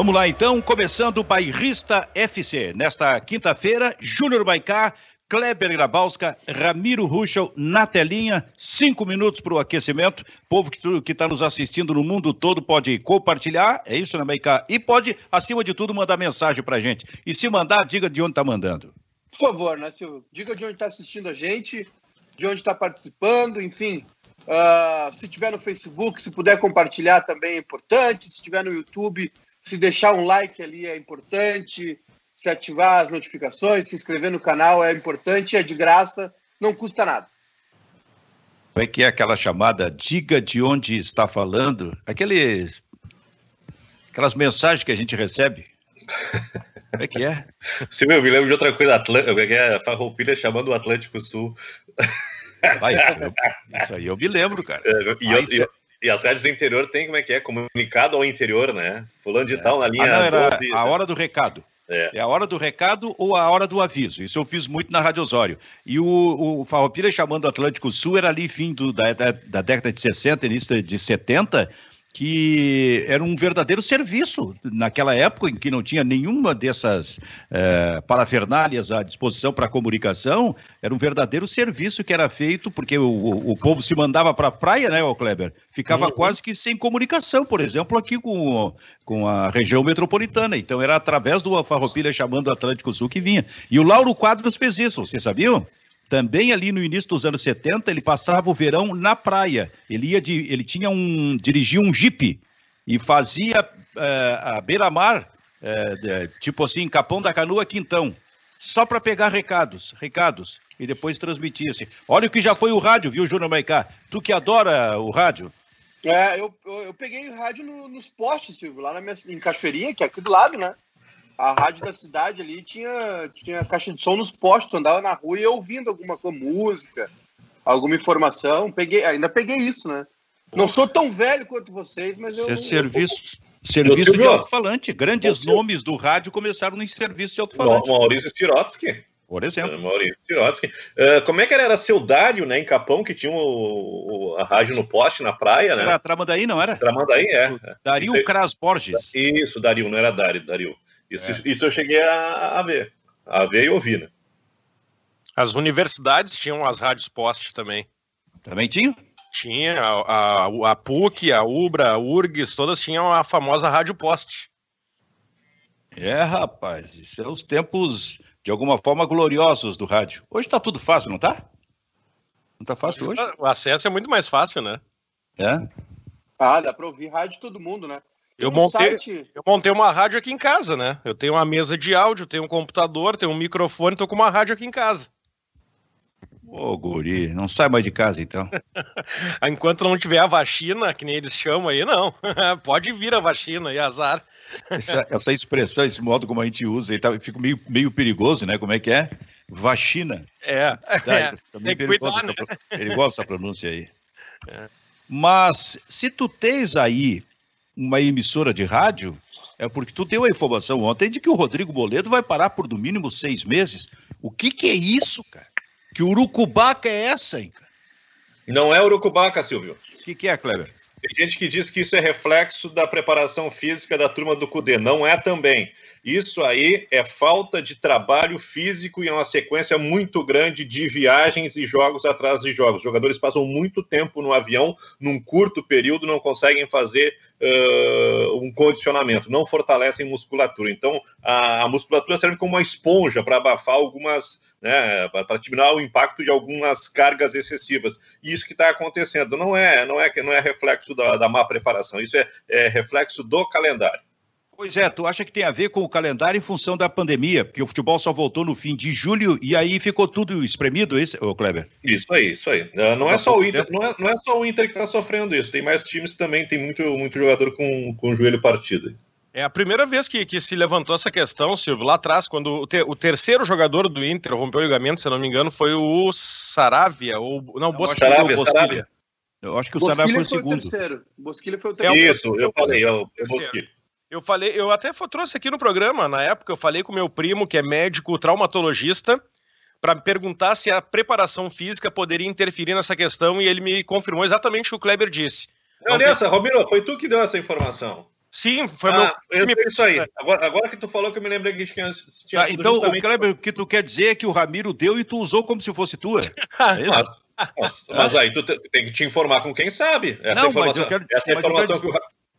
Vamos lá então, começando o Bairrista FC. Nesta quinta-feira, Júnior Baicá, Kleber Grabowska, Ramiro Ruschel na telinha, cinco minutos para o aquecimento. Povo que está nos assistindo no mundo todo pode compartilhar, é isso, né, Baicá? E pode, acima de tudo, mandar mensagem para gente. E se mandar, diga de onde está mandando. Por favor, né, Silvio? Diga de onde está assistindo a gente, de onde está participando, enfim. Uh, se tiver no Facebook, se puder compartilhar também é importante. Se tiver no YouTube, se deixar um like ali é importante, se ativar as notificações, se inscrever no canal é importante, é de graça, não custa nada. Como é que é aquela chamada diga de onde está falando? Aqueles, aquelas mensagens que a gente recebe. Como é que é? Sim, eu me lembro de outra coisa, como é que é? A Farroupilha chamando o Atlântico Sul. Vai, isso, aí eu me lembro, cara. É, e, eu, isso... E as rádios do interior tem como é que é? Comunicado ao interior, né? Fulano de é. tal na linha. Ah, não, era 12, a hora do recado. É. é. a hora do recado ou a hora do aviso. Isso eu fiz muito na Rádio Osório. E o, o Farroupilha chamando o Atlântico Sul era ali fim do, da, da, da década de 60, início de 70, que era um verdadeiro serviço naquela época em que não tinha nenhuma dessas é, parafernálias à disposição para comunicação, era um verdadeiro serviço que era feito, porque o, o, povo se mandava para a praia, né, o Kleber? Ficava uhum. quase que sem comunicação, por exemplo, aqui com, com a região metropolitana. Então era através do Farroupilha chamando o Atlântico Sul que vinha. E o Lauro Quadros fez isso, vocês sabiam? Também ali no início dos anos 70, ele passava o verão na praia. Ele ia de, ele tinha um dirigia um jipe e fazia é, a beira-mar, é, tipo assim, Capão da Canoa, Quintão, só para pegar recados, recados e depois transmitia-se. Olha o que já foi o rádio, viu, Júnior Maicá? Tu que adora o rádio. É, eu, eu, eu peguei rádio no, nos postes, Silvio, lá na minha, em Cachoeirinha, que é aqui do lado, né? A rádio da cidade ali tinha, tinha caixa de som nos postos, andava na rua e ouvindo alguma música, alguma informação. Peguei, ainda peguei isso, né? Não sou tão velho quanto vocês, mas eu. É serviço, eu... serviço de alto-falante. Grandes nomes do rádio começaram no serviço de alto-falante. Maurício Stirotsky. Por exemplo. Uh, Maurício Stirotsky. Uh, como é que era? Era seu Dário, né, em Capão, que tinha o, o, a rádio no poste, na praia, né? Era Tramandaí, não era? Tramandaí, é. Dario Cras Borges. Isso, Dario, não era Dário, Dario. Isso, é. isso eu cheguei a, a, ver. A ver e ouvir, né? As universidades tinham as rádios poste também. Também tinham? Tinha. A, a, a, PUC, a UBRA, a URGS, todas tinham a famosa rádio poste. É, rapaz, isso são é os tempos, de alguma forma, gloriosos do rádio. Hoje tá tudo fácil, não tá? Não tá fácil hoje? O acesso é muito mais fácil, né? É. Ah, dá pra ouvir rádio de todo mundo, né? Eu montei, eu montei uma rádio aqui em casa, né? Eu tenho uma mesa de áudio, tenho um computador, tenho um microfone, tô com uma rádio aqui em casa. Ô, guri, não sai mais de casa então. Enquanto não tiver a vacina, que nem eles chamam aí, não. Pode vir a vacina e azar. Essa, essa, expressão, esse modo como a gente usa, aí tá, fica meio, meio perigoso, né? Como é que é? Vacina. É. Tá, é. Tem que cuidar, né? Perigosa essa pronúncia aí. É. Mas se tu tens aí uma emissora de rádio, é porque tu deu a informação ontem de que o Rodrigo Boledo vai parar por no mínimo seis meses. O que que é isso, cara? Que urucubaca é essa, hein, cara? Não é urucubaca, Silvio. O que, que é, Kleber? Tem gente que diz que isso é reflexo da preparação física da turma do CUDE. Não é também. Isso aí é falta de trabalho físico e é uma sequência muito grande de viagens e jogos atrás de jogos. Os jogadores passam muito tempo no avião, num curto período, não conseguem fazer uh, um condicionamento, não fortalecem musculatura. Então, a, a musculatura serve como uma esponja para abafar algumas, né, para diminuir o impacto de algumas cargas excessivas. E isso que está acontecendo não é, não é, não é reflexo da, da má preparação, isso é, é reflexo do calendário. Pois é, tu acha que tem a ver com o calendário em função da pandemia, porque o futebol só voltou no fim de julho e aí ficou tudo espremido, isso, ô Kleber? Isso aí, isso aí. Não é só o Inter, não é, não é só o Inter que está sofrendo isso, tem mais times também, tem muito, muito jogador com, com o joelho partido. É a primeira vez que, que se levantou essa questão, Silvio, lá atrás, quando o, ter, o terceiro jogador do Inter rompeu o ligamento, se não me engano, foi o Saravia, ou não, Bosquilha. Saravia, Saravia. Eu acho que o Saravia foi o segundo. Foi o terceiro. Bosquilha foi o terceiro. Isso, eu falei, é o Bosquilha. Eu falei, eu até trouxe aqui no programa, na época, eu falei com meu primo, que é médico traumatologista, para perguntar se a preparação física poderia interferir nessa questão e ele me confirmou exatamente o que o Kleber disse. Não, nessa, tem... Foi tu que deu essa informação. Sim, foi ah, meu. Eu, isso aí. Agora, agora que tu falou que eu me lembrei que tinha. tinha tá, então, justamente... o Kleber, o que tu quer dizer é que o Ramiro deu e tu usou como se fosse tua. É isso? Mas, mas aí tu tem que te informar com quem sabe. Essa não, informação, quero, essa informação que o,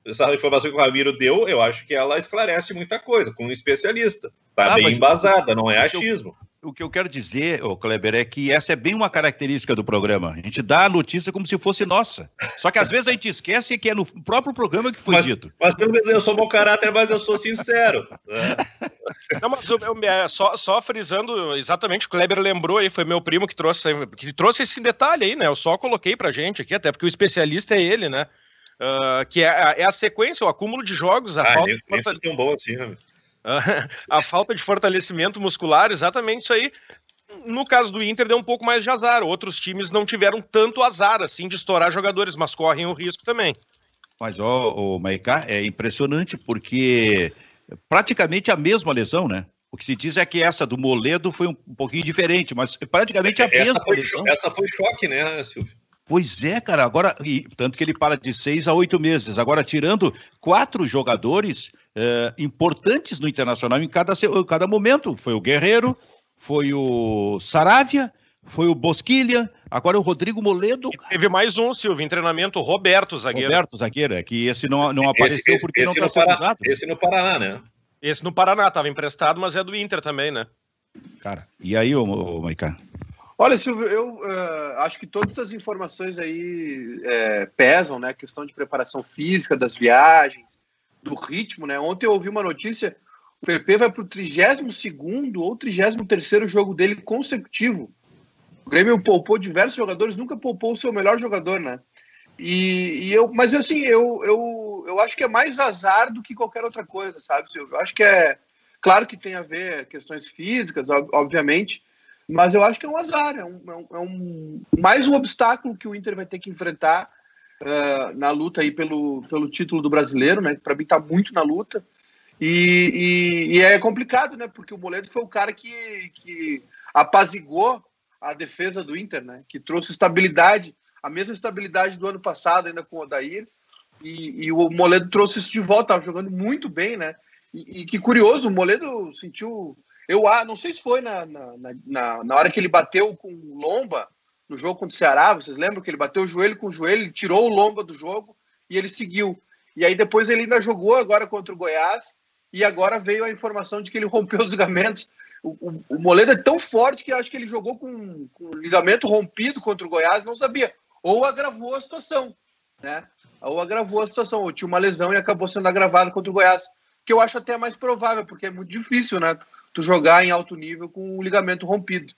essa informação que o Ramiro deu, eu acho que ela esclarece muita coisa, com um especialista. Tá ah, bem embasada, não é achismo. O que eu quero dizer, ô Kleber, é que essa é bem uma característica do programa. A gente dá a notícia como se fosse nossa. Só que às vezes a gente esquece que é no próprio programa que foi mas, dito. Mas pelo menos eu sou bom caráter, mas eu sou sincero. Não, mas eu, eu, é, só, só frisando exatamente, o Kleber lembrou aí, foi meu primo que trouxe, que trouxe esse detalhe aí, né? Eu só coloquei pra gente aqui, até porque o especialista é ele, né? Uh, que é, é, a sequência, o acúmulo de jogos, a ah, falta. Nem, nem tão bom assim, né? a falta de fortalecimento muscular, exatamente isso aí. No caso do Inter, deu um pouco mais de azar. Outros times não tiveram tanto azar assim de estourar jogadores, mas correm o risco também. Mas, ó, oh, Maiká, é impressionante porque praticamente a mesma lesão, né? O que se diz é que essa do Moledo foi um, pouquinho diferente, mas praticamente a essa mesma foi, lesão. Essa foi choque, né, Silvio? Pois é, cara. Agora, e, tanto que ele para de seis a oito meses. Agora, tirando quatro jogadores, é, importantes no Internacional em cada, em cada momento. Foi o Guerreiro, foi o Saravia, foi o Bosquilha, agora o Rodrigo Moledo. E teve mais um, Silvio, em treinamento, Roberto Zagueiro. Roberto Zagueiro, é que esse não, não apareceu esse, porque esse não está sendo usado. Esse no Paraná, né? Esse no Paraná, estava emprestado, mas é do Inter também, né? Cara, e aí, ô, ô Maicá? Olha, Silvio, eu uh, acho que todas essas informações aí é, pesam, né? A questão de preparação física, das viagens, do ritmo, né? Ontem eu ouvi uma notícia, o PP vai para o 32 ou 33 jogo dele consecutivo. O Grêmio poupou diversos jogadores, nunca poupou o seu melhor jogador, né? E, e, eu, mas assim, eu, eu, eu acho que é mais azar do que qualquer outra coisa, sabe? Eu acho que é. Claro que tem a ver questões físicas, obviamente, mas eu acho que é um azar, é um, é um, é mais um obstáculo que o Inter vai ter que enfrentar uh, na luta aí pelo, pelo título do brasileiro, né? Para mim está muito na luta. E, e, e, é complicado, né? Porque o Moledo foi o cara que, que apazigou a defesa do Inter, né? Que trouxe estabilidade, a mesma estabilidade do ano passado, ainda com o Odair. E, e o Moledo trouxe isso de volta, jogando muito bem, né? E, e, que curioso, o Moledo sentiu. Eu ah, não sei se foi na, na, na, na hora que ele bateu com Lomba, no jogo contra o Ceará, vocês lembram que ele bateu o joelho com o joelho, ele tirou o lomba do jogo e ele seguiu. E aí depois ele ainda jogou agora contra o Goiás e agora veio a informação de que ele rompeu os ligamentos. O, o, o Moledo é tão forte que acho que ele jogou com, com o ligamento rompido contra o Goiás, não sabia. Ou agravou a situação, né? Ou agravou a situação, ou tinha uma lesão e acabou sendo agravado contra o Goiás, que eu acho até mais provável, porque é muito difícil, né? Tu jogar em alto nível com o ligamento rompido.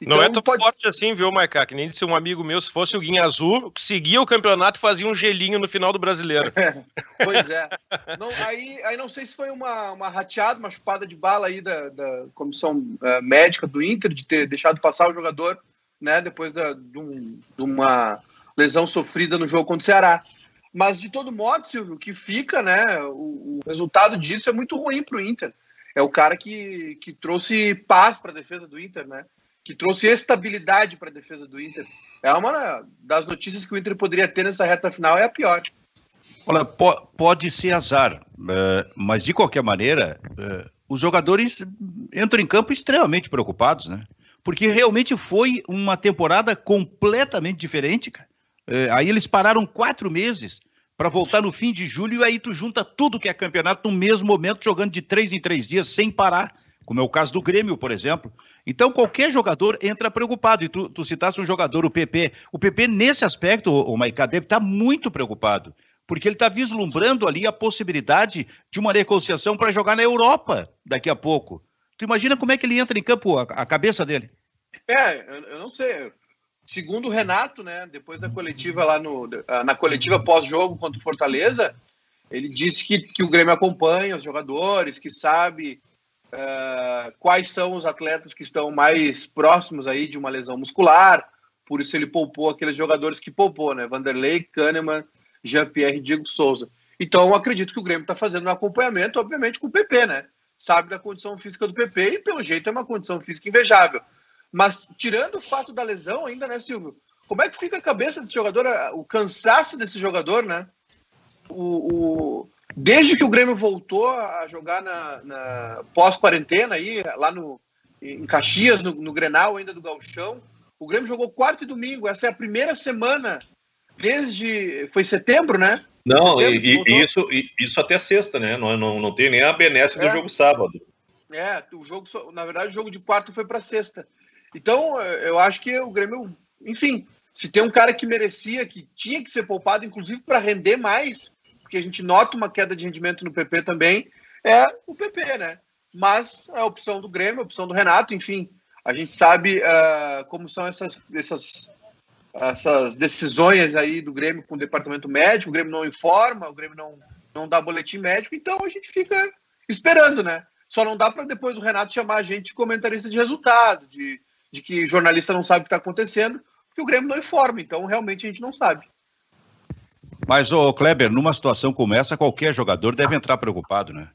Então, não é tão pode... forte assim, viu, Maiká? Que nem disse um amigo meu, se fosse o Guinha Azul, seguia o campeonato e fazia um gelinho no final do brasileiro. pois é. Não, aí, aí não sei se foi uma, uma rateada, uma chupada de bala aí da, da comissão uh, médica do Inter, de ter deixado passar o jogador, né, depois da, de, um, de uma lesão sofrida no jogo contra o Ceará. Mas, de todo modo, Silvio, o que fica, né, o, o resultado disso é muito ruim para o Inter. É o cara que, que trouxe paz para a defesa do Inter, né? que trouxe estabilidade para a defesa do Inter. É uma das notícias que o Inter poderia ter nessa reta final, é a pior. Olha, pode ser azar, eh, mas de qualquer maneira, eh, os jogadores entram em campo extremamente preocupados, né? Porque realmente foi uma temporada completamente diferente, cara. Eh, aí eles pararam quatro meses para voltar no fim de julho e aí tu junta tudo que é campeonato no mesmo momento, jogando de três em três dias sem parar, como é o caso do Grêmio, por exemplo. Então, qualquer jogador entra preocupado. E tu, tu citaste um jogador, o PP. O PP, nesse aspecto, o Maicá, deve estar muito preocupado. Porque ele está vislumbrando ali a possibilidade de uma negociação para jogar na Europa daqui a pouco. Tu imagina como é que ele entra em campo, a, a cabeça dele? É, eu, eu não sei. Segundo o Renato, né, depois da coletiva lá no, na coletiva pós-jogo contra o Fortaleza, ele disse que, que o Grêmio acompanha os jogadores, que sabe uh, quais são os atletas que estão mais próximos aí de uma lesão muscular, por isso ele poupou aqueles jogadores que poupou, né? Vanderlei, Kahneman, Jean-Pierre Diego Souza. Então, acredito que o Grêmio está fazendo um acompanhamento, obviamente, com o PP, né? Sabe da condição física do PP e, pelo jeito, é uma condição física invejável. Mas, tirando o fato da lesão ainda, né, Silvio? Como é que fica a cabeça desse jogador, o cansaço desse jogador, né? O, o, Desde que o Grêmio voltou a jogar na, na pós-quarentena aí, lá no, em Caxias, no, no Grenal ainda do Galchão, o Grêmio jogou quarto e domingo. Essa é a primeira semana desde. Foi setembro, né? Não, setembro, e, isso, isso até sexta, né? Não, não, não tem nem a benesse é. do jogo sábado. É, o jogo, na verdade, o jogo de quarto foi para sexta. Então, eu acho que o Grêmio, enfim, se tem um cara que merecia, que tinha que ser poupado, inclusive para render mais, porque a gente nota uma queda de rendimento no PP também, é o PP, né? Mas é a opção do Grêmio, a opção do Renato, enfim, a gente sabe uh, como são essas, essas, essas decisões aí do Grêmio com o departamento médico, o Grêmio não informa, o Grêmio não, não dá boletim médico, então a gente fica esperando, né? Só não dá para depois o Renato chamar a gente de comentarista de resultado, de, de que jornalista não sabe o que está acontecendo, porque o Grêmio não informa, então realmente a gente não sabe. Mas, ô Kleber, numa situação como essa, qualquer jogador deve entrar preocupado, né?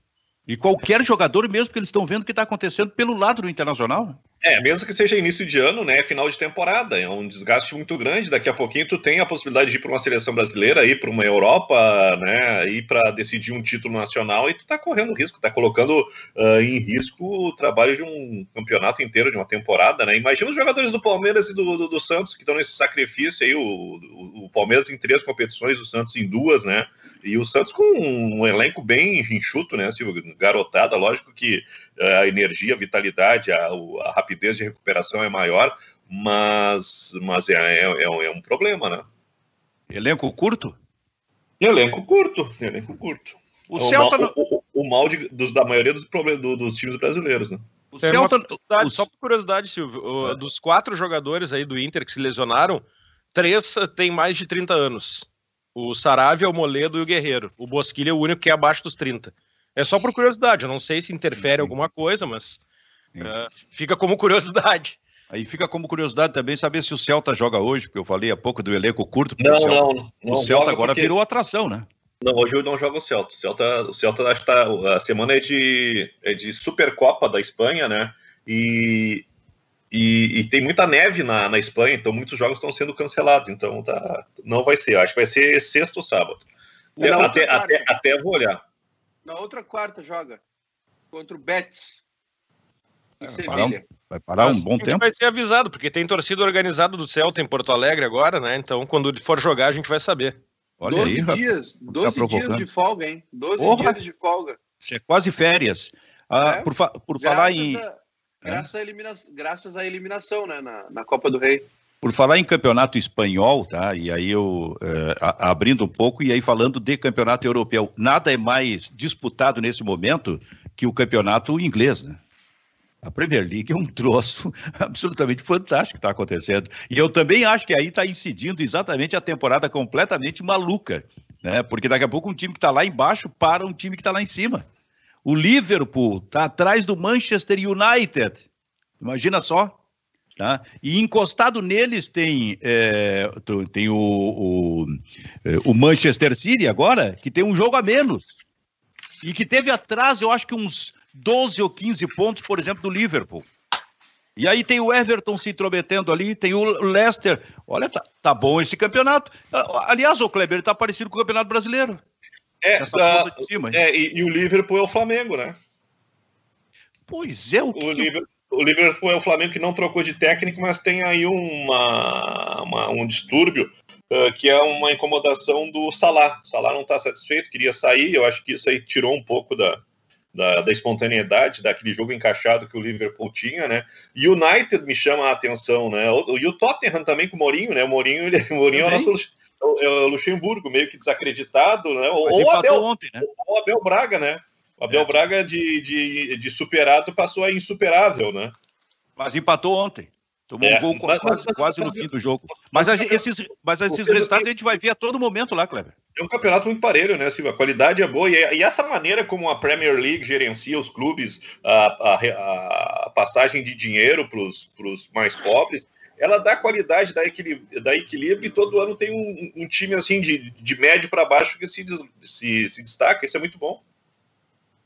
E qualquer jogador, mesmo que eles estão vendo o que está acontecendo pelo lado do Internacional. É, mesmo que seja início de ano, né, final de temporada, é um desgaste muito grande. Daqui a pouquinho tu tem a possibilidade de ir para uma seleção brasileira, ir para uma Europa, né, ir para decidir um título nacional e tu tá correndo risco, tá colocando uh, em risco o trabalho de um campeonato inteiro, de uma temporada, né. Imagina os jogadores do Palmeiras e do, do, do Santos que estão nesse sacrifício aí, o, o, o Palmeiras em três competições, o Santos em duas, né. E o Santos com um elenco bem enxuto, né? Assim, garotada, lógico que eh, a energia, a vitalidade, a, a rapidez de recuperação é maior, mas, mas é, é, é, é um problema, né? Elenco curto? Elenco curto, elenco curto. O, o Celta. Mal, o, o, mal de, dos, da maioria dos, do, dos times brasileiros, né? O Celta. Uma, Só por curiosidade, Silvio, é. dos quatro jogadores aí do Inter que se lesionaram, três têm mais de 30 anos. O Saravia, o Moledo e o Guerreiro. O Bosquilha é o único que é abaixo dos 30. É só por curiosidade, eu não sei se interfere sim, sim. alguma coisa, mas uh, fica como curiosidade. Aí fica como curiosidade também saber se o Celta joga hoje, porque eu falei há pouco do elenco curto. Não, Celta, não, não. O Celta agora porque... virou atração, né? Não, hoje eu não jogo o Celta. O Celta, o Celta acho que tá, a semana é de, é de Supercopa da Espanha, né? E e, e, tem muita neve na, na Espanha, então muitos jogos estão sendo cancelados. Então tá, não vai ser. Acho que vai ser sexto ou sábado. É, até, até, até vou olhar. Na outra quarta joga contra o Betis. É, vai, parar um, vai parar um bom tempo. vai ser avisado, porque tem torcida organizada do Celta em Porto Alegre agora, né? Então, quando for jogar, a gente vai saber. Olha 12 aí, dias, 12 tá dias de folga, hein? 12 Porra, dias de folga. Isso é quase férias. Ah, é? Por, fa por falar em. A Graças, é. à, elimina... Graças à eliminação né, na, na Copa do Rei. Por falar em campeonato espanhol, tá? E aí eu é, abrindo um pouco e aí falando de campeonato europeu, nada é mais disputado nesse momento que o campeonato inglês, né? A Premier League é um troço absolutamente fantástico que está acontecendo. E eu também acho que aí está incidindo exatamente a temporada completamente maluca, né? Porque daqui a pouco um time que está lá embaixo para um time que está lá em cima. O Liverpool está atrás do Manchester United. Imagina só. Tá? E encostado neles tem, é, tem o, o, é, o, Manchester City agora, que tem um jogo a menos. E que teve atrás, eu acho que uns 12 ou 15 pontos, por exemplo, do Liverpool. E aí tem o Everton se intrometendo ali, tem o Leicester. Olha, tá, tá bom esse campeonato. Aliás, o Kleber, ele tá parecido com o Campeonato Brasileiro. É, essa de cima. É, e, e, o Liverpool é o Flamengo, né? Pois é, o, que o, Liverpool, o Liverpool é o Flamengo que não trocou de técnico, mas tem aí uma, uma um distúrbio uh, que é uma incomodação do Salah. O Salah não está satisfeito, queria sair. Eu acho que isso aí tirou um pouco da, da, da, espontaneidade daquele jogo encaixado que o Liverpool tinha, né? E o United me chama a atenção, né? O, e o Tottenham também com o Mourinho, né? O Mourinho, ele, o Mourinho é o nosso o Luxemburgo, meio que desacreditado, né? Ou, ou Abel, ontem, né? Ou Abel Braga, né? O Abel é. Braga de, de, de superado passou a insuperável, né? Mas empatou ontem. Tomou é, um gol mas, quase, mas, quase no fim do jogo. Mas, a, esses, mas esses resultados a gente vai ver a todo momento lá, Kleber. É um campeonato muito parelho, né, Silva? A qualidade é boa. E, e, essa maneira como a Premier League gerencia os clubes, a, a, a passagem de dinheiro para os mais pobres, ela dá qualidade, dá equilíbrio, dá equilíbrio e todo ano tem um, um time assim de, de médio para baixo que se, se, se destaca. Isso é muito bom.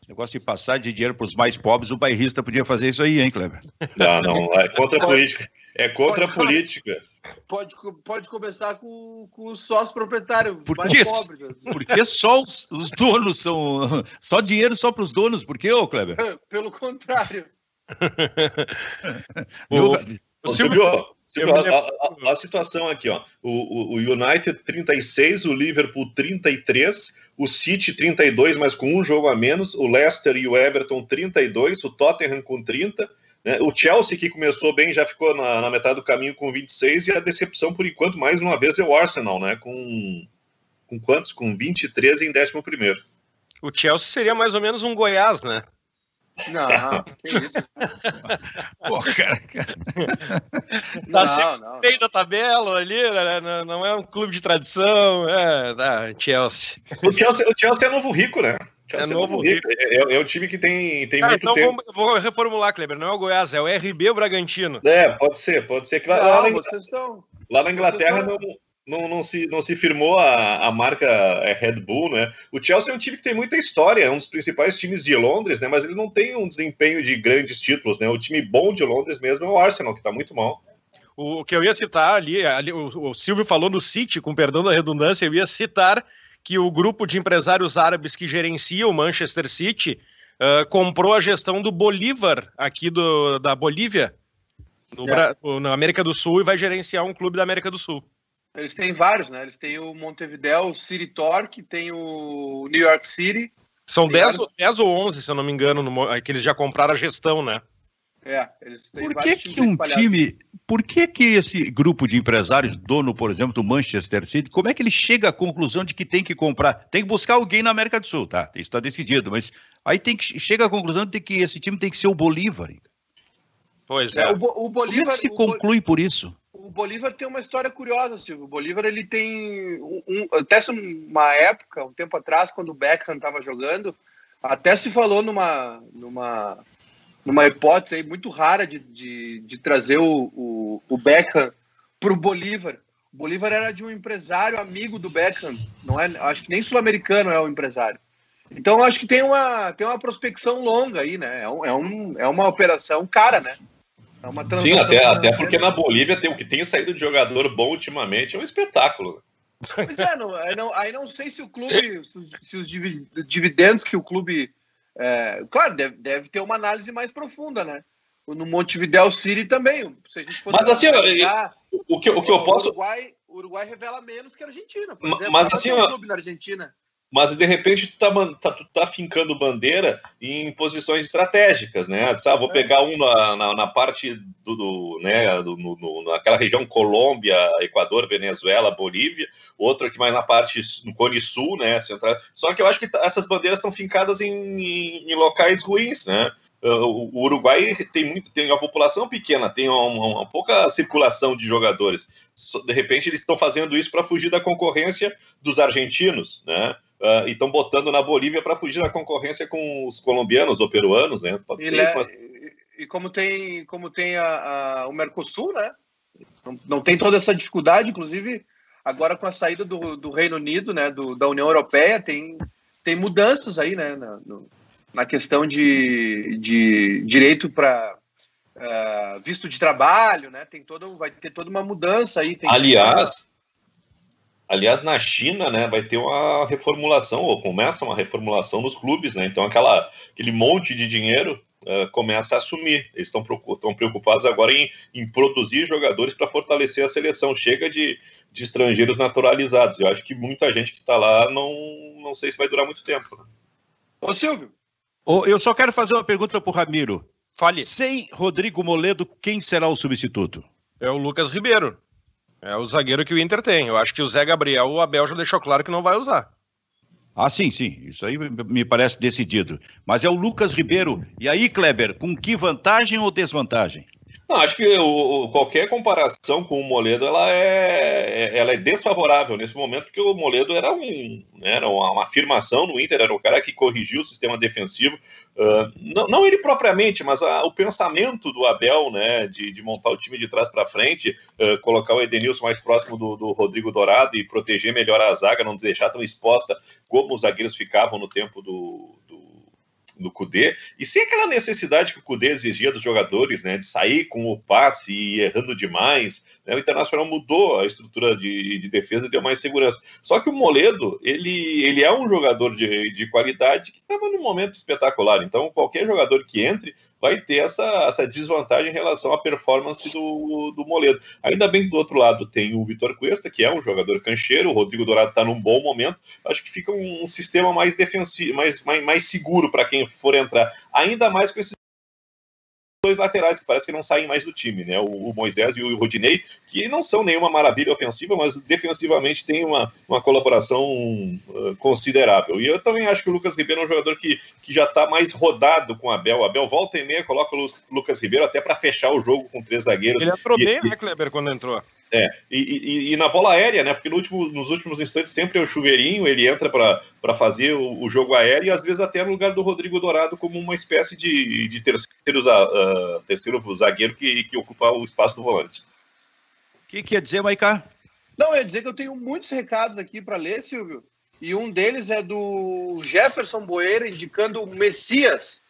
Negócio de passar de dinheiro para os mais pobres, o bairrista podia fazer isso aí, hein, Kleber? Não, não, é contra a política. é contra pode, a política. Pode, pode começar com, com o sócio proprietário Por mais pobre. Porque só os, os, donos são. Só dinheiro só para os donos. Por quê, ô Kleber? Pelo contrário. o, o Silvio, Silvio a, a, a, situação aqui, ó. O, o, o United 36, o Liverpool 33, o City 32, mas com um jogo a menos, o Leicester e o Everton 32, o Tottenham com 30 né? O Chelsea, que começou bem, já ficou na, na, metade do caminho com 26, e a decepção, por enquanto, mais uma vez, é o Arsenal, né? Com, com quantos? Com 23 em 11. O Chelsea seria mais ou menos um Goiás, né? Não, que isso? Pô, cara. Tá não, não. meio da tabela ali, né? não é um clube de tradição, é, da Chelsea. O Chelsea. O Chelsea é novo rico, né? É novo rico. É, é, é, um time que tem, tem ah, muito então tempo. Vou, vou, reformular, Kleber. Não é o Goiás, é o RB Bragantino. É, pode ser, pode ser. Que lá, não, lá, na, estão, lá na Inglaterra não, não, não, se, não se firmou a, a marca é, Red Bull, né? O Chelsea é um time que tem muita história, é um dos principais times de Londres, né? Mas ele não tem um desempenho de grandes títulos, né? O time bom de Londres mesmo é o Arsenal, que está muito mal. O que eu ia citar ali, ali o, o Silvio falou no City, com perdão da redundância, eu ia citar que o grupo de empresários árabes que gerencia o Manchester City uh, comprou a gestão do Bolívar aqui do, da Bolívia, no, é. na América do Sul, e vai gerenciar um clube da América do Sul. Eles têm vários, né? Eles têm o Montevideo, o City Torque, tem o New York City. São 10, vários... ou 11, se eu não me engano, no, que eles já compraram a gestão, né? É, eles têm por que, que um time. Por que, que esse grupo de empresários, dono, por exemplo, do Manchester City, como é que ele chega à conclusão de que tem que comprar? Tem que buscar alguém na América do Sul, tá? Isso está decidido, mas aí tem que chega à conclusão de que esse time tem que ser o Bolívar. Pois é. é o, o Bolívar, como é que se conclui por isso? Bolívar tem uma história curiosa, Silvio. O Bolívar ele tem um, um, até uma época, um tempo atrás, quando o Beckham estava jogando, até se falou numa, numa numa hipótese aí muito rara de, de, de trazer o, o, o Beckham para o Bolívar. O Bolívar era de um empresário amigo do Beckham, não é? Acho que nem sul-americano é o empresário. Então acho que tem uma, tem uma prospecção longa aí, né? É, um, é, um, é uma operação cara, né? É Sim, até, até porque na Bolívia tem o que tem saído de jogador bom ultimamente é um espetáculo. Pois é, não, aí, não, aí não sei se o clube, se os, se os dividendos que o clube é, claro, deve, deve ter uma análise mais profunda, né? No Montevideo City também. Se a gente for mas assim, o que, o que eu posso. O Uruguai, o Uruguai revela menos que a Argentina. Por exemplo, mas assim, um clube na Argentina mas de repente tu tá, tá, tu tá fincando bandeira em posições estratégicas, né? Ah, vou é. pegar um na, na, na parte do, do né, do, no, naquela região Colômbia, Equador, Venezuela, Bolívia, outro aqui mais na parte no Cone Sul, né? Central. Só que eu acho que essas bandeiras estão fincadas em, em, em locais ruins, né? O Uruguai tem muito, tem uma população pequena, tem uma, uma, pouca circulação de jogadores. De repente eles estão fazendo isso para fugir da concorrência dos argentinos, né? Uh, e estão botando na Bolívia para fugir da concorrência com os colombianos ou peruanos, né? Pode e, ser isso, mas... e como tem, como tem a, a, o Mercosul, né? Não, não, tem toda essa dificuldade, inclusive agora com a saída do, do Reino Unido, né? Do, da União Europeia, tem, tem mudanças aí, né? Na, no, na questão de, de direito para uh, ah, visto de trabalho, né? Tem todo, vai ter toda uma mudança aí. Aliás, Aliás, na China, né, vai ter uma reformulação, ou começa uma reformulação nos clubes, né? Então, aquela, aquele monte de dinheiro uh, começa a assumir. Eles estão preocupados agora em, em produzir jogadores para fortalecer a seleção. Chega de, de estrangeiros naturalizados. Eu acho que muita gente que está lá não, não sei se vai durar muito tempo. Né? Ô, Silvio. eu só quero fazer uma pergunta para o Ramiro. Fale. Sem Rodrigo Moledo, quem será o substituto? É o Lucas Ribeiro. É o zagueiro que o Inter tem. Eu acho que o Zé Gabriel, o Abel já deixou claro que não vai usar. Ah, sim, sim. Isso aí me parece decidido. Mas é o Lucas Ribeiro. E aí, Kleber, com que vantagem ou desvantagem? Não, acho que o, qualquer comparação com o Moledo ela é, é, ela é desfavorável nesse momento, porque o Moledo era, um, né, era uma, uma, afirmação no Inter, era o cara que corrigiu o sistema defensivo. Uh, não, não, ele propriamente, mas a, o pensamento do Abel né, de, de montar o time de trás para frente, uh, colocar o Edenilson mais próximo do, do, Rodrigo Dourado e proteger melhor a zaga, não deixar tão exposta como os zagueiros ficavam no tempo do, do Cudê, e sem aquela necessidade que o Cudê exigia dos jogadores, né, de sair com o passe e errando demais. Né, o Internacional mudou a estrutura de, de defesa e deu mais segurança. Só que o Moledo, ele, ele é um jogador de, de qualidade que estava num momento espetacular. Então, qualquer jogador que entre vai ter essa, essa desvantagem em relação à performance do, do Moledo. Ainda bem que do outro lado tem o Vitor Cuesta, que é um jogador cancheiro, o Rodrigo Dourado está num bom momento. Acho que fica um, um sistema mais defensivo, mais, mais, mais seguro para quem for entrar. Ainda mais com esse dois laterais que parece que não saem mais do time, né? O, Moisés e o Rodinei, que não são nenhuma maravilha ofensiva, mas defensivamente tem uma, uma colaboração uh, considerável. E eu também acho que o Lucas Ribeiro é um jogador que, que já está mais rodado com o Abel. O Abel volta e meia, coloca o Lucas Ribeiro até para fechar o jogo com três zagueiros. Ele entrou e, bem, né, Kleber, quando entrou? É, e, e, e, na bola aérea, né? Porque no último, nos últimos instantes sempre é o chuveirinho, ele entra para fazer o, o, jogo aéreo e às vezes até no lugar do Rodrigo Dourado como uma espécie de, de terceiro, uh, terceiro zagueiro que, que ocupa o espaço do volante. O que quer dizer, Maicá? Não, eu ia dizer que eu tenho muitos recados aqui para ler, Silvio. E um deles é do Jefferson Boeira indicando o Messias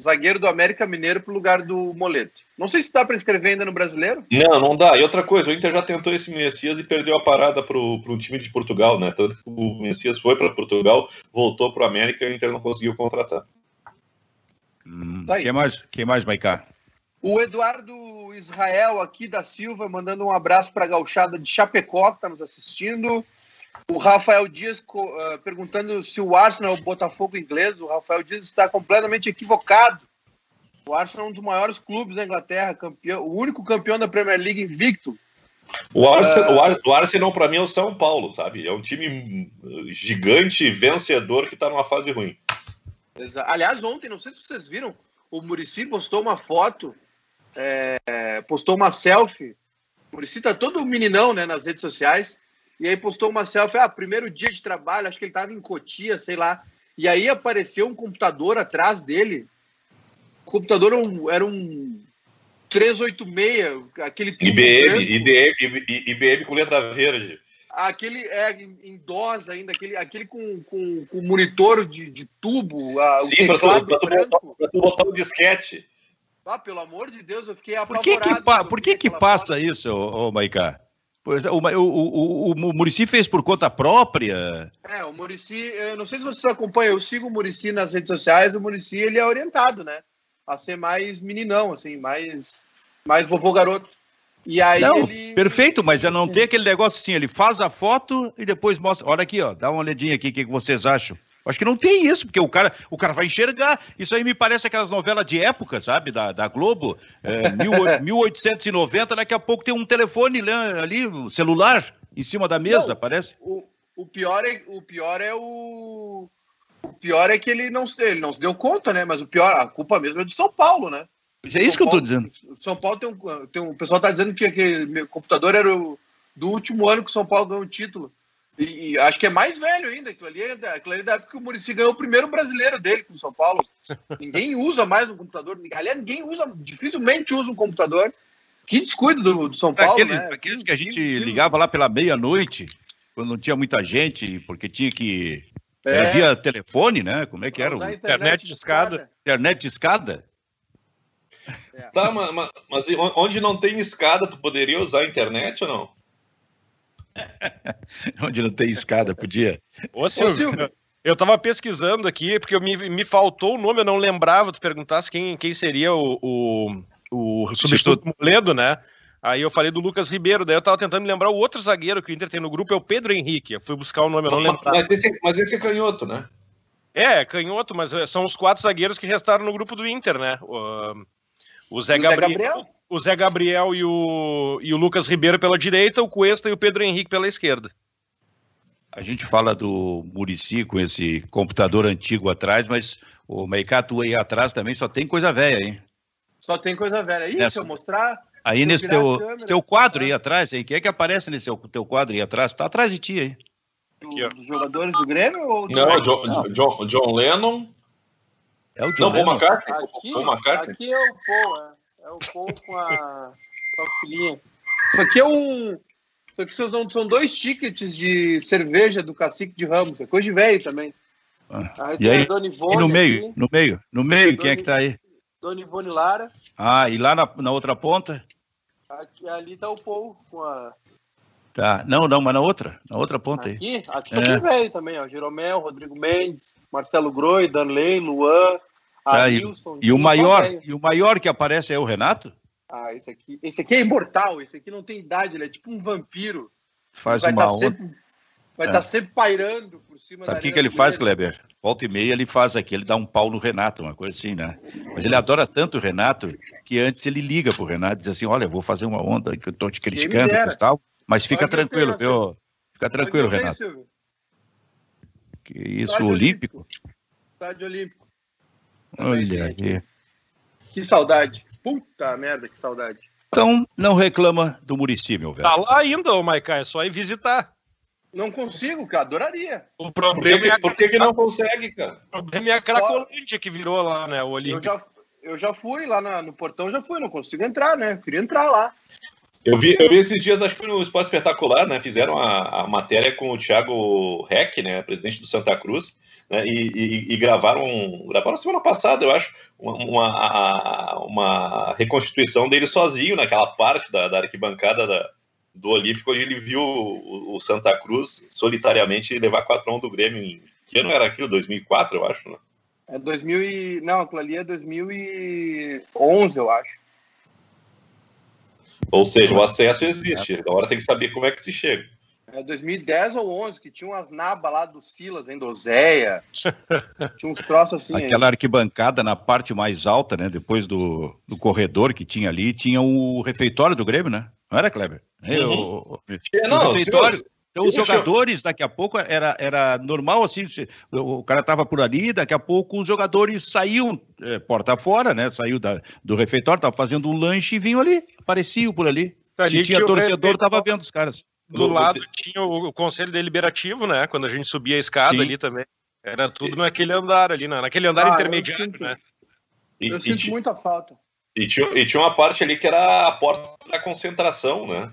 zagueiro do América Mineiro para o lugar do Moleto. Não sei se dá para inscrever ainda no brasileiro. Não, não dá. E outra coisa, o Inter já tentou esse Messias e perdeu a parada para o time de Portugal, né? Tanto que o Messias foi para Portugal, voltou para o América e o Inter não conseguiu contratar. Hum, tá quem mais, quem mais, Maicá? O Eduardo Israel aqui da Silva mandando um abraço para a gauchada de Chapecó que está nos assistindo. O Rafael Dias uh, perguntando se o Arsenal é o Botafogo inglês. O Rafael Dias está completamente equivocado. O Arsenal é um dos maiores clubes da Inglaterra, campeão, o único campeão da Premier League invicto. O Arsenal, uh, Arsenal para mim é o São Paulo, sabe? É um time gigante, vencedor que está numa fase ruim. Aliás, ontem, não sei se vocês viram, o Murici postou uma foto, é, postou uma selfie. O Murici tá todo meninão, né, nas redes sociais. E aí postou uma selfie, ah, primeiro dia de trabalho, acho que ele estava em Cotia, sei lá. E aí apareceu um computador atrás dele. O computador era um, era um 386, aquele IBM, IBM, IBM com letra verde. Aquele é em DOS ainda, aquele, aquele com, com, com monitor de, de tubo. A, Sim, para tu, tu, botar, tu botar o disquete. Ah, pelo amor de Deus, eu fiquei apavorado. Por que que, por que, que passa foto. isso, ô, ô Maicá? Pois é, o, o, o, o Murici fez por conta própria? É, o Murici, eu não sei se vocês acompanham, eu sigo o Murici nas redes sociais, o Murici ele é orientado, né? A ser mais meninão, assim, mais, mais vovô garoto. E aí não, ele... perfeito, mas é não ter aquele negócio assim, ele faz a foto e depois mostra, olha aqui, ó, dá uma olhadinha aqui, o que, que vocês acham? Acho que não tem isso, porque o cara, o cara vai enxergar. Isso aí me parece aquelas novelas de época, sabe? Da, da Globo. É, mil, 1890, daqui a pouco tem um telefone ali, um celular, em cima da mesa, não, parece. O, o, pior é, o pior é o. O pior é que ele não, ele não se deu conta, né? Mas o pior, a culpa mesmo é do São Paulo, né? É isso São que eu tô dizendo. São Paulo tem um. Tem um o pessoal tá dizendo que, que meu computador era o, do último ano que o São Paulo ganhou o título. E, e, acho que é mais velho ainda. Aquilo ali, é, aquilo ali é da época que o Murici ganhou o primeiro brasileiro dele com o São Paulo. ninguém usa mais um computador. Aliás, ninguém usa, dificilmente usa um computador. Que descuido do, do São Paulo. Aqueles, né? aqueles que a gente ligava lá pela meia-noite, quando não tinha muita gente, porque tinha que. É. Era via telefone, né? Como é que era? Internet, internet de escada. Internet de escada? É. Tá, mas, mas onde não tem escada, tu poderia usar a internet ou não? Onde não tem escada, podia. Ô, Silvio, Ô, Silvio. eu tava pesquisando aqui, porque me, me faltou o nome, eu não lembrava, tu perguntasse quem, quem seria o, o, o substituto do Moledo, né? Aí eu falei do Lucas Ribeiro, daí eu tava tentando me lembrar o outro zagueiro que o Inter tem no grupo, é o Pedro Henrique. Eu fui buscar o nome, eu não lembro. Mas esse, mas esse é canhoto, né? É, canhoto, mas são os quatro zagueiros que restaram no grupo do Inter, né? O, o Zé, o Gabriel, Zé Gabriel, o Zé Gabriel e o, e o Lucas Ribeiro pela direita, o Cuesta e o Pedro Henrique pela esquerda. A gente fala do Murici com esse computador antigo atrás, mas o Meikato aí atrás também só tem coisa velha, hein? Só tem coisa velha. Aí, Nessa... eu mostrar. Aí nesse teu, teu quadro aí atrás, aí, quem é que aparece nesse teu, quadro aí atrás? Tá atrás de ti aí. Do, dos jogadores do Grêmio? Ou do não, John, John, John Lennon. É o John não, Lennon. Paul McCartney. Aqui, Paul McCartney. aqui é o Paul, é. É o Paul com a, com a filhinha. Isso aqui é um. Isso aqui são, são dois tickets de cerveja do Cacique de Ramos. É coisa de velho também. Ah, e aí? e no meio, aqui. no meio, no meio, quem é que tá aí? Dona Ivone Lara. Ah, e lá na, na outra ponta? Aqui, ali tá o Paul com a. Tá, não, não, mas na outra, na outra ponta aqui, aí. Aqui é. velho também, ó. Jeromel, Rodrigo Mendes, Marcelo Groi, Danley, Luan, tá. E, e o maior, e o maior que aparece é o Renato? Ah, esse aqui, esse aqui é imortal, esse aqui não tem idade, ele é tipo um vampiro. Faz uma tá onda. Sempre, vai estar é. tá sempre pairando por cima Sabe o que, que ele faz, Kleber? Volta e meia ele faz aqui, ele dá um pau no Renato, uma coisa assim, né? Mas ele adora tanto o Renato que antes ele liga pro Renato e diz assim: olha, vou fazer uma onda que eu tô te criticando e tal, mas fica tranquilo, viu? Fica tranquilo, Renato. Que isso, Estádio Olímpico? Olímpico? Estádio Olímpico. Olha aí. Que saudade. Puta merda, que saudade. Então, não reclama do Murici, meu velho. Tá lá ainda, ô Maicá, é só ir visitar. Não consigo, cara, adoraria. O problema é por que, que não consegue, cara? O problema é a Cracolândia que virou lá, né, o Olímpico. Eu já, eu já fui lá na, no portão, já fui, não consigo entrar, né? Eu queria entrar lá. Eu vi, eu vi esses dias, acho que foi no Esporte Espetacular, né? Fizeram a, a matéria com o Thiago Reck, né? Presidente do Santa Cruz né, e, e, e, gravaram, gravaram semana passada, eu acho, uma, uma reconstituição dele sozinho naquela parte da, da arquibancada da, do Olímpico, onde ele viu o, o, Santa Cruz solitariamente levar 4 a 1 do Grêmio. Em, que ano era aquilo? 2004, eu acho, né? É 2000 e... Não, aquilo ali é 2011, eu acho. Ou seja, o acesso existe, agora tem que saber como é que se chega. É 2010 ou 11, que tinha umas nabas lá do Silas, Endozeia. tinha uns troços assim. Aquela aí. arquibancada na parte mais alta, né? Depois do, do corredor que tinha ali, tinha o refeitório do Grêmio, né? Não era, Kleber? Uhum. O, é, não, refeitório. Então, os jogadores, daqui a pouco, era, era normal assim, o cara estava por ali, daqui a pouco os jogadores saíam é, porta fora, né? Saiu da, do refeitório, estava fazendo um lanche e vinham ali, apareciam por ali. Se tinha torcedor, estava vendo os caras. Do lado tinha o, conselho deliberativo, né? Quando a gente subia a escada Sim. ali também. Era tudo naquele andar ali, naquele andar ah, intermediário, eu sinto, né? Eu e, sinto e, muita falta. E tinha, e tinha uma parte ali que era a porta da concentração, né?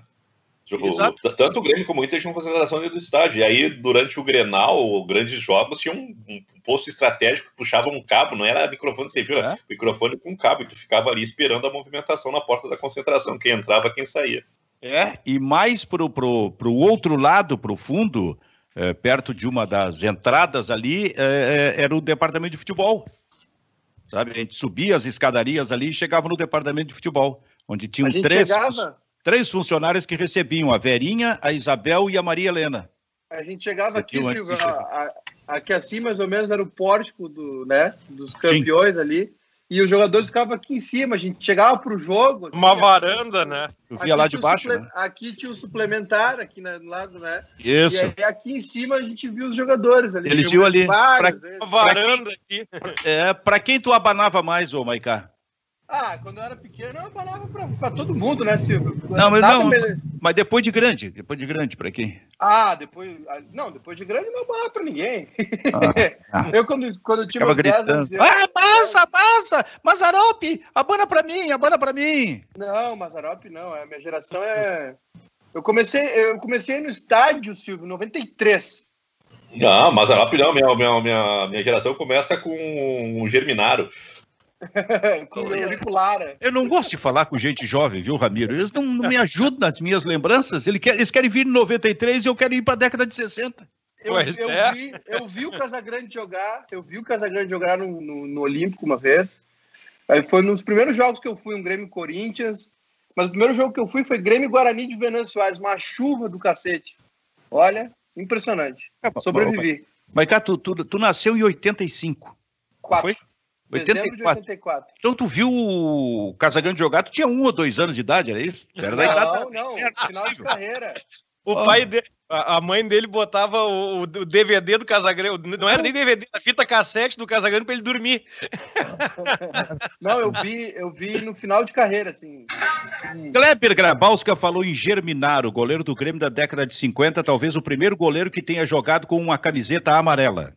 Tipo, tanto o Grêmio como o Inter tinham concentração dentro do estádio. E aí, durante o Grenal, grandes jogos, tinha um, um posto estratégico que puxava um cabo, não era microfone sem fio, é? microfone com cabo, e tu ficava ali esperando a movimentação na porta da concentração, quem entrava, quem saía. É, e mais pro, pro, pro outro lado, pro fundo, é, perto de uma das entradas ali, é, é era o departamento de futebol. Sabe, a gente subia as escadarias ali e chegava no departamento de futebol, onde tinham três, três funcionários que recebiam, a Verinha, a Isabel e a Maria Helena. A gente chegava aqui, Silvio, a, a, aqui assim mais ou menos era o pórtico do, né, dos campeões Sim. ali e os jogadores ficavam aqui em cima, a gente chegava para o jogo. Uma varanda, né? Eu via lá de baixo. Suple... Né? Aqui tinha o suplementar, aqui no lado, né? Isso. E aqui em cima a gente viu os jogadores ali. Eles viu ali. Vários, pra... Uma varanda aqui. É, para quem tu abanava mais, ô Maicá? Ah, quando eu era pequeno, eu falava pra, pra todo mundo, né, Silvio? Não, mas não. Mas depois de grande, depois de grande, pra quem? Ah, depois. Ah, não, depois de grande não falava pra ninguém. Ah, ah. Eu, quando, quando eu tinha meus 10 anos. Eu... Ah, passa, passa! Mazarope! Abana pra mim, abana pra mim! Não, Mazarope não. A minha geração é. Eu comecei, eu comecei no estádio, Silvio, 93. Não, Mazarope não. Minha, minha, minha, minha geração começa com o Germinaro. Lara. Eu não gosto de falar com gente jovem, viu, Ramiro? Eles não, não me ajudam nas minhas lembranças. Eles querem, eles querem vir em 93 e eu quero ir para a década de 60. Eu, eu, é. vi, eu vi o Casagrande jogar, eu vi o Casagrande jogar no, no, no Olímpico uma vez. Aí foi nos primeiros jogos que eu fui, um Grêmio Corinthians. Mas o primeiro jogo que eu fui foi Grêmio Guarani de Venâncio Soares, uma chuva do cacete. Olha, impressionante. É, Sobrevivi. Mas, tu, tu, tu nasceu em 85. Quatro. Foi? 84. de 84. Então tu viu o Casagrande jogar, tu tinha um ou dois anos de idade, era isso? Era da idade. Não, não, final de carreira. O oh. pai dele, a mãe dele botava o, o DVD do Casagrande, não era nem DVD, a fita cassete do Casagrande para ele dormir. Não, eu vi, eu vi no final de carreira, assim. Kleber Grabowska falou em Germinaro, goleiro do Grêmio da década de 50, talvez o primeiro goleiro que tenha jogado com uma camiseta amarela.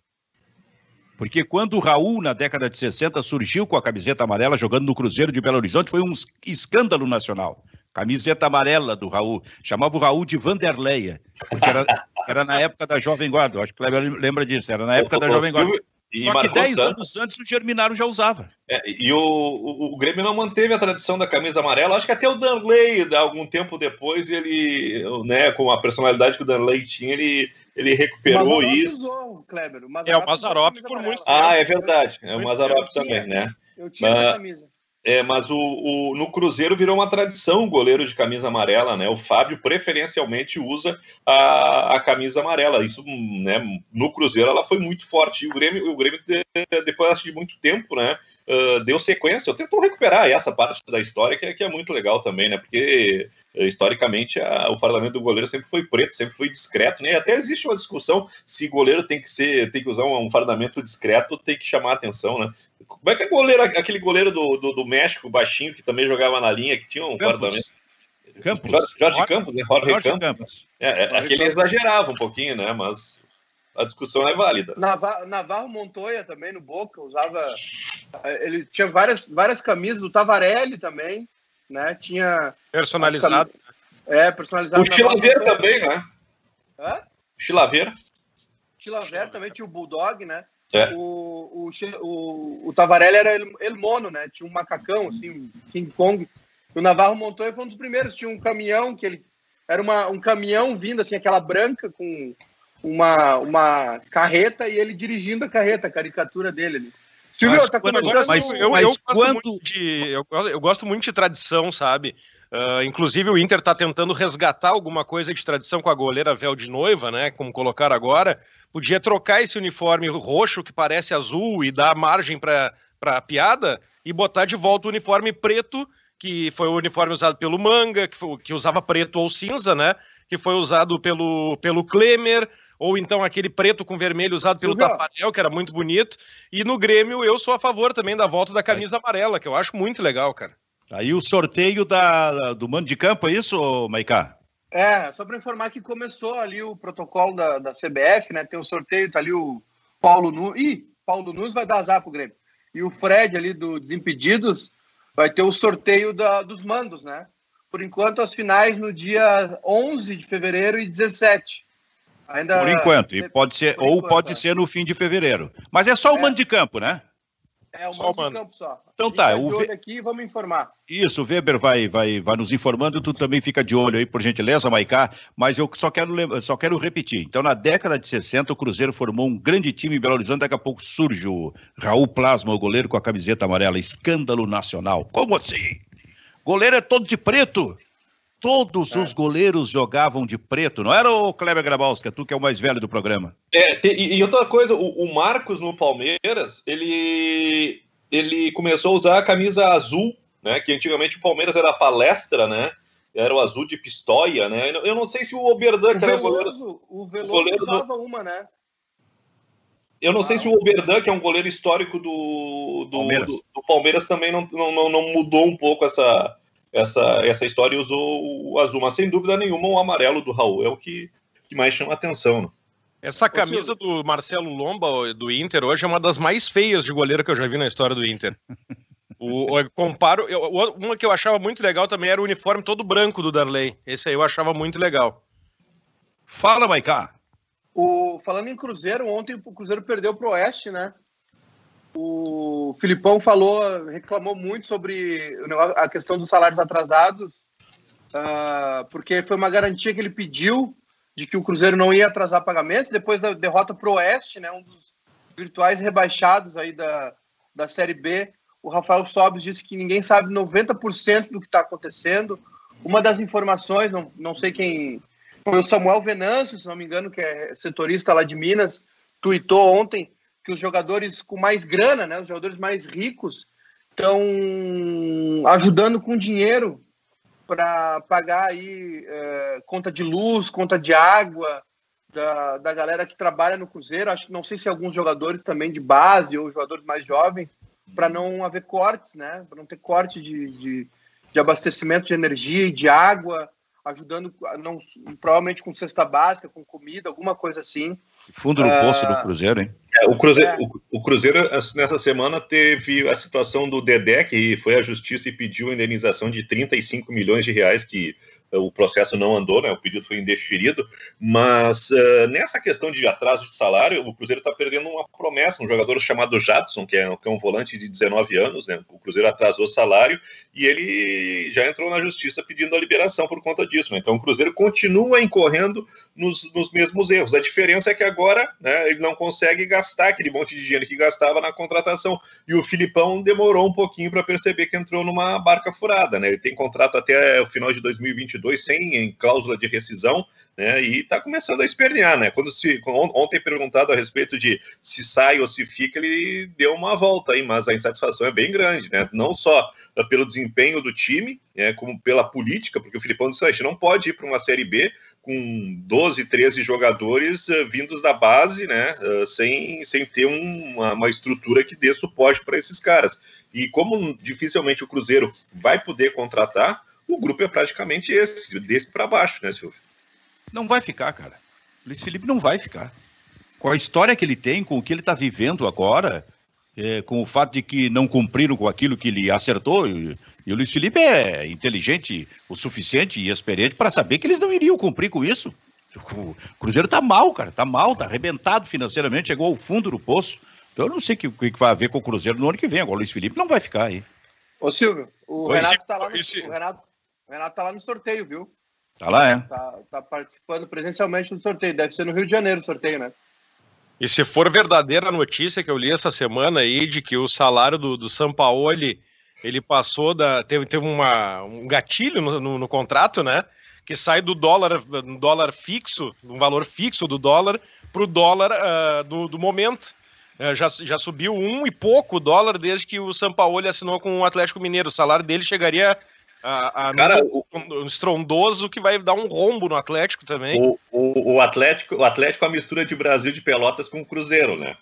Porque quando o Raul, na década de 60, surgiu com a camiseta amarela jogando no Cruzeiro de Belo Horizonte, foi um escândalo nacional. camiseta amarela do Raul. Chamava o Raul de Vanderleia, porque era, era na época da Jovem Guarda. Acho que lembra disso, era na época da Jovem Guarda. E Só que 10 anos antes o Germinaro já usava. É, e o, o, o, Grêmio não manteve a tradição da camisa amarela. Acho que até o Danley, algum tempo depois, ele, né, com a personalidade que o Danley tinha, ele, ele recuperou isso. Usou, Kleber. O é, o Mazarop por muito tempo. Ah, é verdade. É o Mazarop também, né? Eu tinha Mas... essa camisa. É, mas o, o, no Cruzeiro virou uma tradição o goleiro de camisa amarela, né? O Fábio preferencialmente usa a, a camisa amarela. Isso, né? No Cruzeiro ela foi muito forte. E o Grêmio, o Grêmio depois de muito tempo, né? Uh, deu sequência. Eu tento recuperar essa parte da história que é, que é muito legal também, né? Porque historicamente a, o fardamento do goleiro sempre foi preto, sempre foi discreto, né? E até existe uma discussão se goleiro tem que ser, tem que usar um, um fardamento discreto, tem que chamar atenção, né? Como é que é goleiro, aquele goleiro do, do, do, México, baixinho, que também jogava na linha, que tinha um Campos. Campos. Jorge, Jorge Campos, né? Jorge, Jorge Campos. Campos. É, é, aquele exagerava um pouquinho, né? Mas a discussão é válida. Navarro, Navarro Montoya também no Boca usava. Ele tinha várias, várias camisas, do Tavarelli também, né? Tinha. Personalizado. É, personalizado. O Chilaver também, né? Hã? O Chilaver. Chilaver também tinha o Bulldog, né? É. O, o, o, o Tavarelli era el, el mono, né? Tinha um macacão, assim, King Kong. O Navarro Montoya foi um dos primeiros. Tinha um caminhão que ele. Era uma, um caminhão vindo, assim, aquela branca com uma, uma carreta e ele dirigindo a carreta, a caricatura dele. Ali. Silvio, mas, tá quando, agora, mas, eu, mas eu, eu quando... Gosto de, eu, eu, gosto muito de tradição, sabe? Uh, inclusive o Inter está tentando resgatar alguma coisa de tradição com a goleira véu de noiva, né? Como colocar agora. Podia trocar esse uniforme roxo que parece azul e dar margem para a piada e botar de volta o uniforme preto, que foi o uniforme usado pelo Manga, que, foi, que usava preto ou cinza, né? Que foi usado pelo, pelo Klemer, ou então aquele preto com vermelho usado pelo Silvio. Tafarel, que era muito bonito. E no Grêmio eu sou a favor também da volta da camisa amarela, que eu acho muito legal, cara. Aí o sorteio da, do mando de campo, é isso, Maicá? É, só para informar que começou ali o protocolo da, da CBF, né? Tem o sorteio, tá ali o Paulo Nunes. Ih, Paulo Nunes vai dar azar pro Grêmio. E o Fred ali do Desimpedidos vai ter o sorteio da, dos mandos, né? Por enquanto, as finais no dia 11 de fevereiro e 17. Ainda... Por enquanto, e pode ser, ou enquanto, pode é. ser no fim de fevereiro. Mas é só o é. mando de campo, né? É, o só mando de campo só. Então tá, o Ve... aqui vamos informar. Isso, o Weber vai, vai, vai nos informando, tu também fica de olho aí, por gentileza, Maicá, mas eu só quero, só quero repetir. Então, na década de 60, o Cruzeiro formou um grande time em Belo Horizonte, daqui a pouco surge o Raul Plasma, o goleiro com a camiseta amarela, escândalo nacional. Como assim? Goleiro é todo de preto? Todos é. os goleiros jogavam de preto, não era o Kleber Grabowska, tu que é o mais velho do programa? É, e, e outra coisa, o, o, Marcos no Palmeiras, ele, ele começou a usar a camisa azul, né? Que antigamente o Palmeiras era palestra, né? Era o azul de pistoia, né? Eu não sei se o Oberdan, que era goleiro. O Veloso goleiro usava do... uma, né? Eu não ah, sei se o Oberdan, que é um goleiro histórico do, do, Palmeiras. do, do Palmeiras, também não, não, não mudou um pouco essa, essa, essa história usou o azul, mas sem dúvida nenhuma o amarelo do Raul é o que, que mais chama atenção. Né? Essa camisa do Marcelo Lomba, do Inter, hoje é uma das mais feias de goleiro que eu já vi na história do Inter. O, eu comparo, eu, uma que eu achava muito legal também era o uniforme todo branco do Darley. Esse aí eu achava muito legal. Fala, Maicá. O, falando em Cruzeiro, ontem o Cruzeiro perdeu para o Oeste, né? O Filipão falou, reclamou muito sobre a questão dos salários atrasados, uh, porque foi uma garantia que ele pediu de que o Cruzeiro não ia atrasar pagamentos. Depois da derrota para o Oeste, né, um dos virtuais rebaixados aí da, da Série B, o Rafael Sobis disse que ninguém sabe 90% do que está acontecendo. Uma das informações, não, não sei quem, foi o Samuel Venâncio, se não me engano, que é setorista lá de Minas, tuitou ontem que os jogadores com mais grana, né, os jogadores mais ricos, estão ajudando com dinheiro para pagar aí é, conta de luz, conta de água da, da galera que trabalha no Cruzeiro. Acho que não sei se alguns jogadores também de base ou jogadores mais jovens, para não haver cortes, né? Para não ter corte de, de, de, abastecimento de energia e de água. Ajudando, não, provavelmente com cesta básica, com comida, alguma coisa assim. Fundo do poço do ah, Cruzeiro, hein? É, o, Cruzeiro, é. o, o, Cruzeiro, nessa semana, teve a situação do Dedé, que foi à justiça e pediu a indenização de 35 milhões de reais, que o processo não andou, né? O pedido foi indeferido, mas uh, nessa questão de atraso de salário, o Cruzeiro está perdendo uma promessa, um jogador chamado Jadson, que é, que é, um volante de 19 anos, né? O Cruzeiro atrasou o salário e ele já entrou na justiça pedindo a liberação por conta disso. Né? Então o Cruzeiro continua incorrendo nos, nos, mesmos erros. A diferença é que agora né, ele não consegue gastar aquele monte de dinheiro que gastava na contratação. E o Filipão demorou um pouquinho para perceber que entrou numa barca furada, né? Ele tem contrato até o final de 2022 22 sem em cláusula de rescisão, né? E está começando a espernear, né? Quando se ontem perguntado a respeito de se sai ou se fica, ele deu uma volta aí, mas a insatisfação é bem grande, né? Não só pelo desempenho do time, né, como pela política, porque o Filipão disse: a gente não pode ir para uma série B com 12, 13 jogadores uh, vindos da base, né, uh, sem, sem ter um, uma, uma, estrutura que dê suporte para esses caras. E como dificilmente o Cruzeiro vai poder contratar, o grupo é praticamente esse, desse para baixo, né, Silvio? Não vai ficar, cara. Luiz Felipe não vai ficar. Com a história que ele tem, com o que ele está vivendo agora, é, com o fato de que não cumpriram com aquilo que ele acertou, e, e o Luiz Felipe é inteligente o suficiente e experiente para saber que eles não iriam cumprir com isso. O Cruzeiro tá mal, cara, tá mal, tá arrebentado financeiramente, chegou ao fundo do poço. Então eu não sei o que, que vai haver com o Cruzeiro no ano que vem. Agora o Luiz Felipe não vai ficar aí. Ô Silvio, o Renato tá lá no, o Renato, o Renato tá lá no sorteio, viu? Tá lá, é? Tá, tá, participando presencialmente do sorteio. Deve ser no Rio de Janeiro o sorteio, né? E se for verdadeira a notícia que eu li essa semana aí de que o salário do, do Sampaoli ele passou da. Teve, teve uma, um gatilho no, no, no contrato, né? Que sai do dólar, dólar fixo, um valor fixo do dólar, para o dólar uh, do, do momento. Uh, já, já subiu um e pouco dólar desde que o Sampaoli assinou com o Atlético Mineiro. O salário dele chegaria a, a Cara, um estrondoso que vai dar um rombo no Atlético também. O, o, o, Atlético, o Atlético é a mistura de Brasil de Pelotas com o Cruzeiro, né?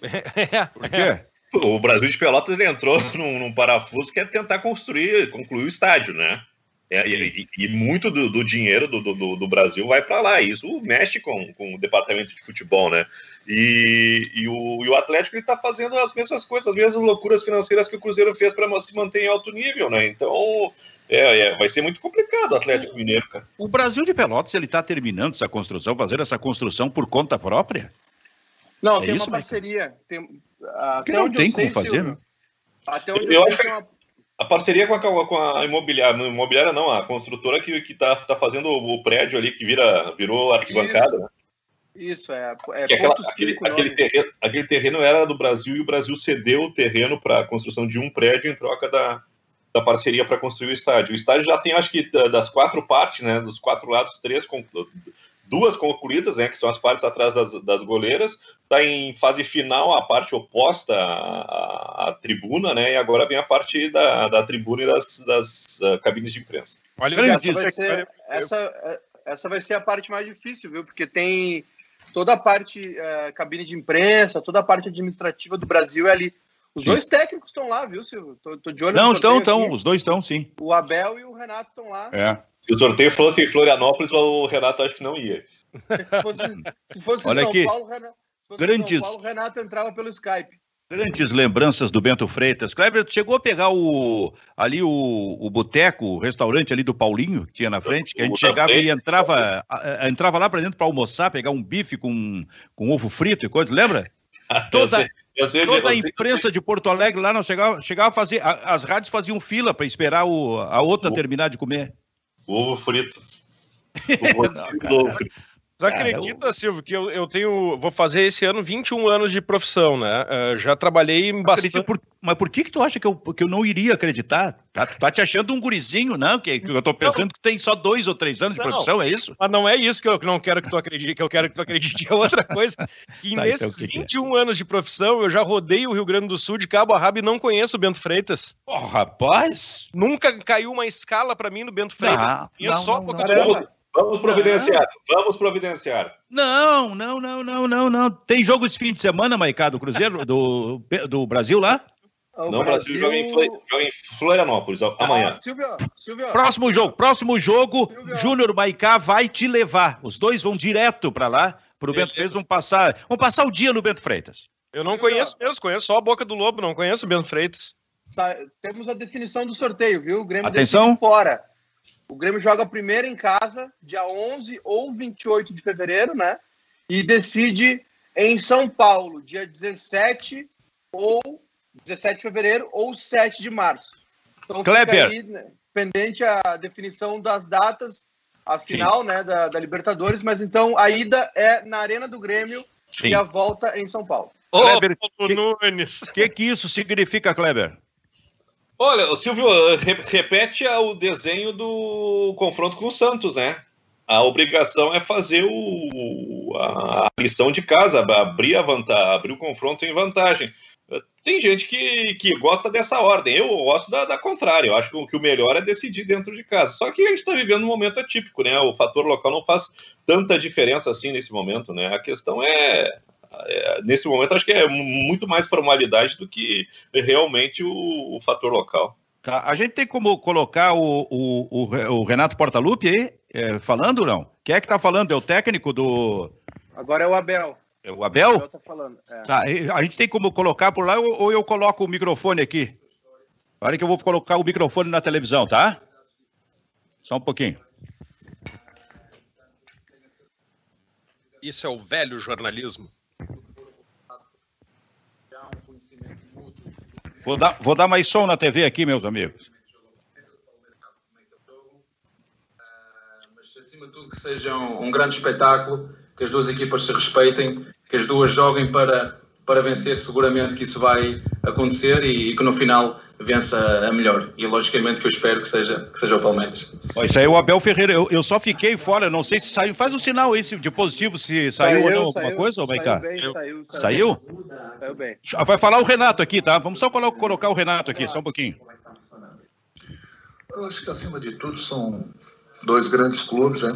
É, Por quê? O Brasil de Pelotas ele entrou num, num parafuso que é tentar construir, concluir o estádio, né? É, e, e, muito do, do dinheiro do, do, do, Brasil vai para lá. Isso mexe com, com o departamento de futebol, né? E, e o, e o Atlético está fazendo as mesmas coisas, as mesmas loucuras financeiras que o Cruzeiro fez para se manter em alto nível, né? Então é, é, vai ser muito complicado o Atlético Mineiro, cara. O Brasil de Pelotas ele está terminando essa construção, fazendo essa construção por conta própria? Não, é tem isso, uma parceria. Tem, Porque não tem como fazer, né? Até onde eu, eu acho que uma a parceria com a, com a imobiliária, imobiliária não, a construtora que, que tá, tá fazendo o prédio ali que vira, virou arquibancada, Isso. né? Isso, é. é aquela, aquele, aquele, terreno, aquele, terreno, era do Brasil e o Brasil cedeu o terreno para a construção de um prédio em troca da, da parceria para construir o estádio. O estádio já tem, acho que, das quatro partes, né? Dos quatro lados, três duas concluídas, né, que são as partes atrás das, das goleiras, está em fase final a parte oposta à, à, tribuna, né, e agora vem a parte da, da tribuna e das, das uh, cabines de imprensa. Olha, essa vai, ser, essa, essa vai ser a parte mais difícil, viu, porque tem toda a parte uh, cabine de imprensa, toda a parte administrativa do Brasil é ali. Os sim. dois técnicos estão lá, viu, Silvio? Tô, tô de olho Não, estão, estão, os dois estão, sim. O Abel e o Renato estão lá. É. Se o sorteio fosse em Florianópolis, o Renato acho que não ia. se fosse, se fosse Olha São aqui. Paulo, Renato, Grandes... São Paulo, Renato entrava pelo Skype. Grandes lembranças do Bento Freitas. Kleber, chegou a pegar o ali o, o boteco, o restaurante ali do Paulinho, que tinha na frente, que a gente chegava e entrava, entrava lá para dentro para almoçar, pegar um bife com, com ovo frito e coisa, lembra? Toda, eu sei, toda a imprensa de Porto Alegre lá não chegava, chegava a fazer. As rádios faziam fila para esperar o, a outra o, terminar de comer. Ovo frito. Não, Você acredita, Silvio, que eu, eu tenho. Vou fazer esse ano 21 anos de profissão, né? Uh, já trabalhei em bastante. Por, mas por que, que tu acha que eu, que eu não iria acreditar? Tá, tu tá te achando um gurizinho, não? Que, que eu tô pensando não. que tem só dois ou três anos de profissão, é isso? Mas não é isso que eu não quero que tu acredite, que eu quero que tu acredite. É outra coisa. E tá, nesses então, 21 é? anos de profissão, eu já rodei o Rio Grande do Sul de cabo a rabo e não conheço o Bento Freitas. Oh, rapaz! Nunca caiu uma escala para mim no Bento Freitas. Não, não, só não, não, Vamos providenciar, vamos providenciar. Não, não, não, não, não, não. Tem jogo esse fim de semana, Maicá, do Cruzeiro, do, do Brasil lá? O não, Brasil, Brasil joga, em, joga em Florianópolis amanhã. Ah, Silvio, Silvio. Próximo jogo, próximo jogo, Júnior Maicá vai te levar. Os dois vão direto para lá, pro Bento Freitas, vão passar, vão passar o dia no Bento Freitas. Eu não conheço mesmo, conheço só a Boca do Lobo, não conheço o Bento Freitas. Temos a definição do sorteio, viu? O Grêmio Atenção. fora. O Grêmio joga primeiro em casa, dia 11 ou 28 de fevereiro, né? E decide em São Paulo, dia 17 ou 17 de fevereiro ou 7 de março. Então Kleber. Aí, né, pendente a definição das datas, a final né, da, da, Libertadores, mas então a ida é na Arena do Grêmio Sim. e a volta em São Paulo. Ô, Kleber, o que, que isso significa, Kleber? Olha, Silvio, repete o desenho do confronto com o Santos, né? A obrigação é fazer o, a lição de casa, abrir, a vantagem, abrir o confronto em vantagem. Tem gente que, que gosta dessa ordem, eu gosto da, da contrária, eu acho que o melhor é decidir dentro de casa. Só que a gente está vivendo um momento atípico, né? O fator local não faz tanta diferença assim nesse momento, né? A questão é é, nesse momento, acho que é muito mais formalidade do que realmente o, o fator local. Tá. A gente tem como colocar o, o, o Renato Portaluppi aí, é, falando ou não? Quem é que tá falando? É o técnico do. Agora é o Abel. É o Abel? O Abel tá falando. É. Tá, a gente tem como colocar por lá ou, ou eu coloco o microfone aqui? Olha que eu vou colocar o microfone na televisão, tá? Só um pouquinho. Isso é o velho jornalismo. Vou dar, vou dar mais som na TV aqui, meus amigos. Mas acima de tudo que seja um, um grande espetáculo, que as duas equipas se respeitem, que as duas joguem para, para vencer, seguramente que isso vai acontecer e, e que no final vença a melhor. E logicamente que eu espero que seja, que seja o Palmeiras. Isso aí é o Abel Ferreira. Eu, eu só fiquei fora, não sei se saiu. Faz um sinal aí de positivo, se saiu, saiu ou não alguma saiu, coisa, ou vai cá? Saiu, saiu, saiu? Saiu bem. Vai falar o Renato aqui, tá? Vamos só colocar o Renato aqui, só um pouquinho. Eu acho que acima de tudo são dois grandes clubes, né?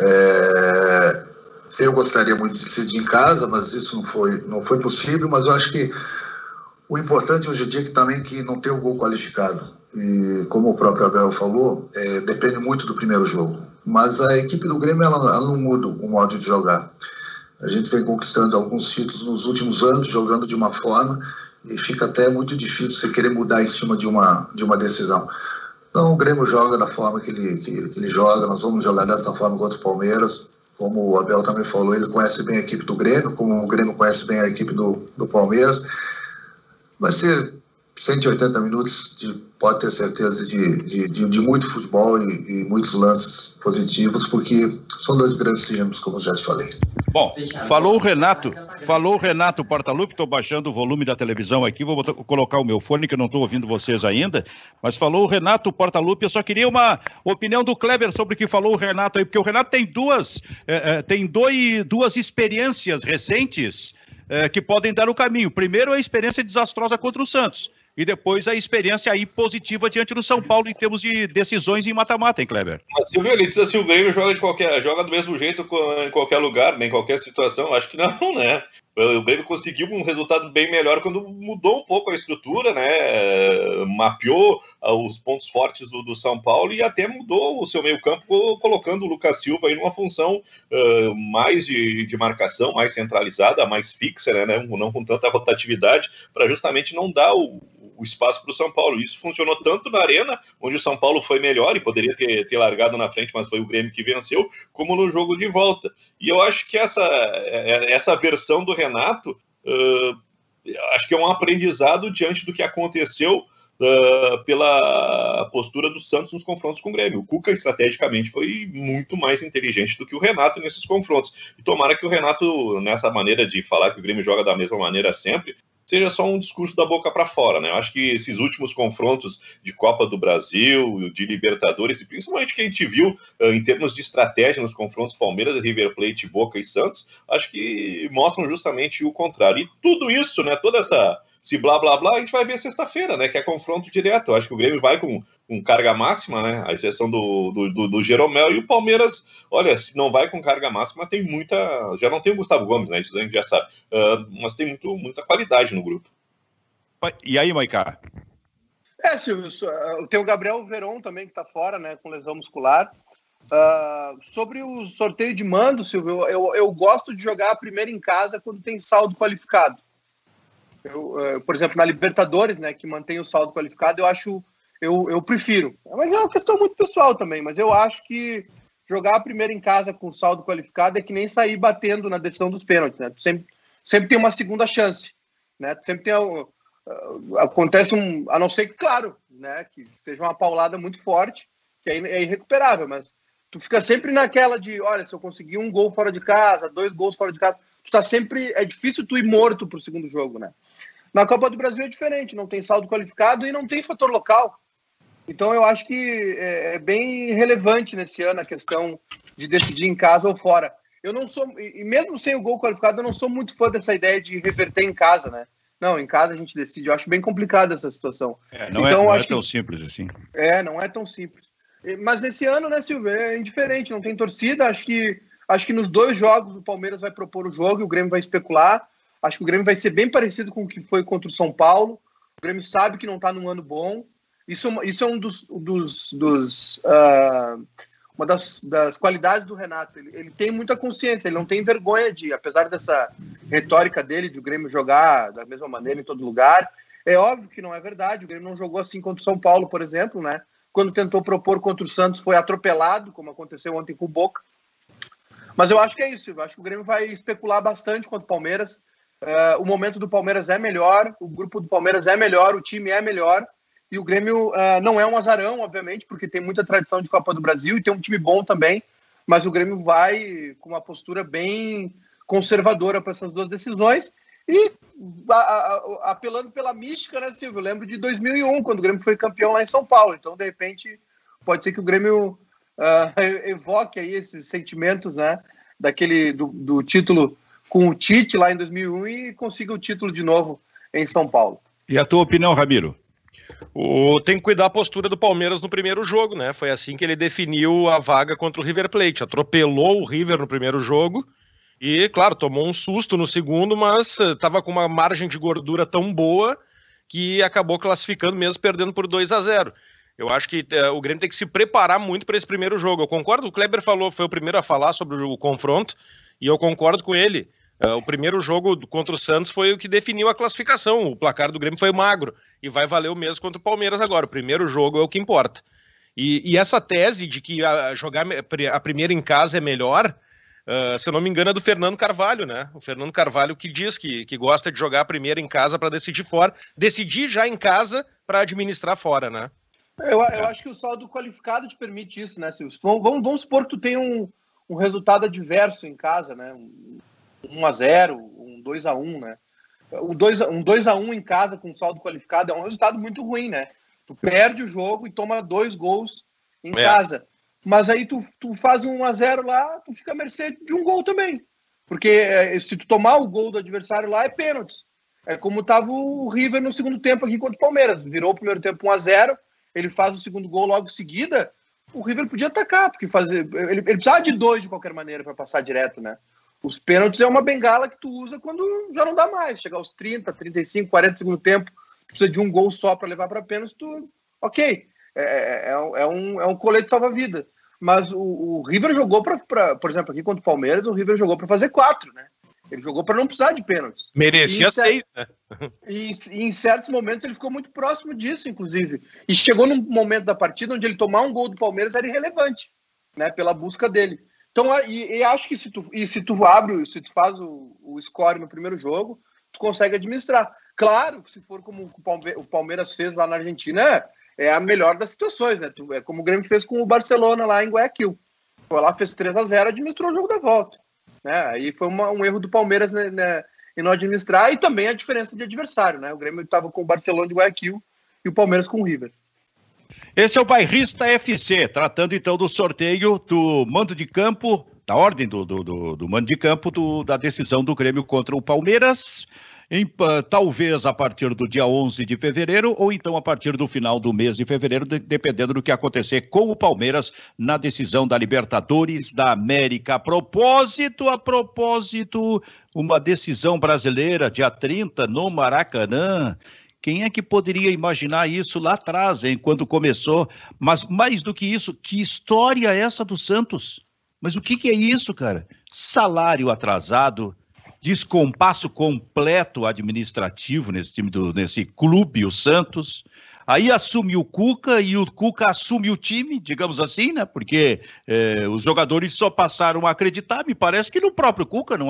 É... Eu gostaria muito de decidir em casa, mas isso não foi, não foi possível. Mas eu acho que o importante hoje em dia é que também que não tem o gol qualificado. E como o próprio Abel falou, é, depende muito do primeiro jogo. Mas a equipe do Grêmio ela, ela não muda o modo de jogar. A gente vem conquistando alguns títulos nos últimos anos, jogando de uma forma, e fica até muito difícil você querer mudar em cima de uma, de uma decisão. Então o Grêmio joga da forma que ele, que, que ele joga, nós vamos jogar dessa forma contra o Palmeiras. Como o Abel também falou, ele conhece bem a equipe do Grêmio, como o Grêmio conhece bem a equipe do, do Palmeiras. Vai ser 180 minutos, de, pode ter certeza, de, de, de, de muito futebol e, e, muitos lances positivos, porque são dois grandes times, como já te falei. Bom, falou o Renato, falou o Renato Portaluppi, estou baixando o volume da televisão aqui, vou botar, colocar o meu fone, que eu não estou ouvindo vocês ainda, mas falou o Renato Portaluppi, eu só queria uma opinião do Kleber sobre o que falou o Renato aí, porque o Renato tem duas, é, é, tem dois, duas experiências recentes é, que podem dar o caminho. Primeiro, a experiência desastrosa contra o Santos. E depois a experiência aí positiva diante do São Paulo em termos de decisões em mata-mata, hein, Kleber? Silvio, ele diz assim, o Grêmio joga, de qualquer, joga do mesmo jeito em qualquer lugar, em qualquer situação. Acho que não, né? O Grêmio conseguiu um resultado bem melhor quando mudou um pouco a estrutura, né? Mapeou ah, os pontos fortes do, do São Paulo e até mudou o seu meio-campo, colocando o Lucas Silva em uma função uh, mais de, de, marcação, mais centralizada, mais fixa, né? Não com tanta rotatividade, para justamente não dar o, o espaço para o São Paulo. Isso funcionou tanto na Arena, onde o São Paulo foi melhor e poderia ter, ter largado na frente, mas foi o Grêmio que venceu, como no jogo de volta. E eu acho que essa, é, essa versão do Renato, uh, acho que é um aprendizado diante do que aconteceu Uh, pela postura do Santos nos confrontos com o Grêmio. O Cuca, estrategicamente, foi muito mais inteligente do que o Renato nesses confrontos. E tomara que o Renato, nessa maneira de falar que o Grêmio joga da mesma maneira sempre, seja só um discurso da boca para fora, né? Eu acho que esses últimos confrontos de Copa do Brasil, de Libertadores, e principalmente que a gente viu uh, em termos de estratégia nos confrontos Palmeiras, River Plate, Boca e Santos, acho que mostram justamente o contrário. E tudo isso, né? Toda essa se blá blá blá, a gente vai ver sexta-feira, né? Que é confronto direto. Eu acho que o Grêmio vai com, com carga máxima, né? A exceção do, do, do, do, Jeromel e o Palmeiras, olha, se não vai com carga máxima, tem muita. Já não tem o Gustavo Gomes, né? Isso a gente já sabe. Uh, mas tem muito, muita qualidade no grupo. E aí, Maicá? É, Silvio, tem o Gabriel Veron também que está fora, né, com lesão muscular. Uh, sobre o sorteio de mando, Silvio, eu, eu gosto de jogar a primeira em casa quando tem saldo qualificado. Eu, uh, por exemplo, na Libertadores, né, que mantém o saldo qualificado, eu acho, eu, eu prefiro. Mas é uma questão muito pessoal também, mas eu acho que jogar a primeira em casa com saldo qualificado é que nem sair batendo na decisão dos pênaltis, né? Tu sempre, sempre tem uma segunda chance, né? Tu sempre tem uh, acontece um, a não ser que claro, né, que seja uma paulada muito forte, que aí é irrecuperável, mas tu fica sempre naquela de, olha, se eu conseguir um gol fora de casa, dois gols fora de casa, tu tá sempre, é difícil tu ir morto pro segundo jogo, né? Na Copa do Brasil é diferente, não tem saldo qualificado e não tem fator local. Então eu acho que é, é bem relevante nesse ano a questão de decidir em casa ou fora. Eu não sou, e mesmo sem o gol qualificado, eu não sou muito fã dessa ideia de reverter em casa, né? Não, em casa a gente decide. Eu acho bem complicada essa situação. É, não é, então, é, não é tão que... simples assim. É, não é tão simples. Mas nesse ano, né, Silvio, é indiferente, não tem torcida. Acho que, acho que nos dois jogos o Palmeiras vai propor o jogo e o Grêmio vai especular. Acho que o Grêmio vai ser bem parecido com o que foi contra o São Paulo. O Grêmio sabe que não está num ano bom. Isso, isso é um dos, dos, dos uh, uma das, das qualidades do Renato. Ele, ele, tem muita consciência, ele não tem vergonha de, apesar dessa retórica dele de o Grêmio jogar da mesma maneira em todo lugar. É óbvio que não é verdade. O Grêmio não jogou assim contra o São Paulo, por exemplo, né? Quando tentou propor contra o Santos, foi atropelado, como aconteceu ontem com o Boca. Mas eu acho que é isso. Eu acho que o Grêmio vai especular bastante contra o Palmeiras. Uh, o momento do Palmeiras é melhor, o grupo do Palmeiras é melhor, o time é melhor. E o Grêmio uh, não é um azarão, obviamente, porque tem muita tradição de Copa do Brasil e tem um time bom também. Mas o Grêmio vai com uma postura bem conservadora para essas duas decisões. E a, a, apelando pela mística, né, Silvio? Eu lembro de 2001, quando o Grêmio foi campeão lá em São Paulo. Então, de repente, pode ser que o Grêmio uh, evoque aí esses sentimentos, né? Daquele do, do título com o Tite lá em 2001 e consiga o título de novo em São Paulo. E a tua opinião, Ramiro? O, tem que cuidar a postura do Palmeiras no primeiro jogo, né? Foi assim que ele definiu a vaga contra o River Plate. Atropelou o River no primeiro jogo e, claro, tomou um susto no segundo, mas estava eh, com uma margem de gordura tão boa que acabou classificando mesmo perdendo por 2 a 0 eu acho que uh, o Grêmio tem que se preparar muito para esse primeiro jogo. Eu concordo, o Kleber falou, foi o primeiro a falar sobre o confronto, e eu concordo com ele. Uh, o primeiro jogo contra o Santos foi o que definiu a classificação. O placar do Grêmio foi magro e vai valer o mesmo contra o Palmeiras agora. O primeiro jogo é o que importa. E, e essa tese de que a, jogar a primeira em casa é melhor, uh, se eu não me engano, é do Fernando Carvalho, né? O Fernando Carvalho que diz que, que gosta de jogar a primeira em casa para decidir fora, decidir já em casa para administrar fora, né? Eu, eu, acho que o saldo qualificado te permite isso, né, Silvio? Vamos, vamos supor que tu tem um, um resultado adverso em casa, né? Um, 1 a 0 um 2 a 1 né? O 2, um 2 a 1 em casa com saldo qualificado é um resultado muito ruim, né? Tu perde o jogo e toma dois gols em é. casa. Mas aí tu, tu faz um 1 a 0 lá, tu fica à mercê de um gol também. Porque é, se tu tomar o gol do adversário lá, é pênalti. É como estava o River no segundo tempo aqui contra o Palmeiras. Virou o primeiro tempo 1 a 0 ele faz o segundo gol logo em seguida. O River podia atacar, porque fazer, ele, ele precisava de dois de qualquer maneira para passar direto, né? Os pênaltis é uma bengala que tu usa quando já não dá mais. Chegar aos 30, 35, 40 segundo tempo, precisa de um gol só para levar para pênaltis, tu. Ok. É, é, é, é, um, é um colete salva-vida. Mas o, o, River jogou para, por exemplo, aqui contra o Palmeiras, o River jogou para fazer quatro, né? Ele jogou para não precisar de pênaltis. Merecia seis, né? E, e, em certos momentos ele ficou muito próximo disso, inclusive. E chegou num momento da partida onde ele tomar um gol do Palmeiras era irrelevante, né? Pela busca dele. Então, e, e, acho que se tu, e se tu abre, se tu faz o, o score no primeiro jogo, tu consegue administrar. Claro que se for como o Palmeiras fez lá na Argentina, é, é a melhor das situações, né? É como o Grêmio fez com o Barcelona lá em Guayaquil. Foi lá, fez 3 a 0 administrou o jogo da volta. Né? Aí foi uma, um erro do Palmeiras né, né, em não administrar e também a diferença de adversário, né? O Grêmio estava com o Barcelona de Guayaquil e o Palmeiras com o River. Esse é o Bairrista FC, tratando então do sorteio do mando de campo, da ordem do, do, do, do mando de campo do, da decisão do Grêmio contra o Palmeiras. Em, talvez a partir do dia 11 de fevereiro ou então a partir do final do mês de fevereiro, de, dependendo do que acontecer com o Palmeiras na decisão da Libertadores da América. A propósito, a propósito, uma decisão brasileira dia 30 no Maracanã Quem é que poderia imaginar isso lá atrás, hein, quando começou? Mas mais do que isso, que história é essa do Santos? Mas o que, que é isso, cara? Salário atrasado, descompasso completo administrativo nesse time do nesse clube, o Santos. Aí assume o Cuca e o Cuca assume o time, digamos assim, né? Porque é, os jogadores só passaram a acreditar. Me parece que no próprio Cuca não,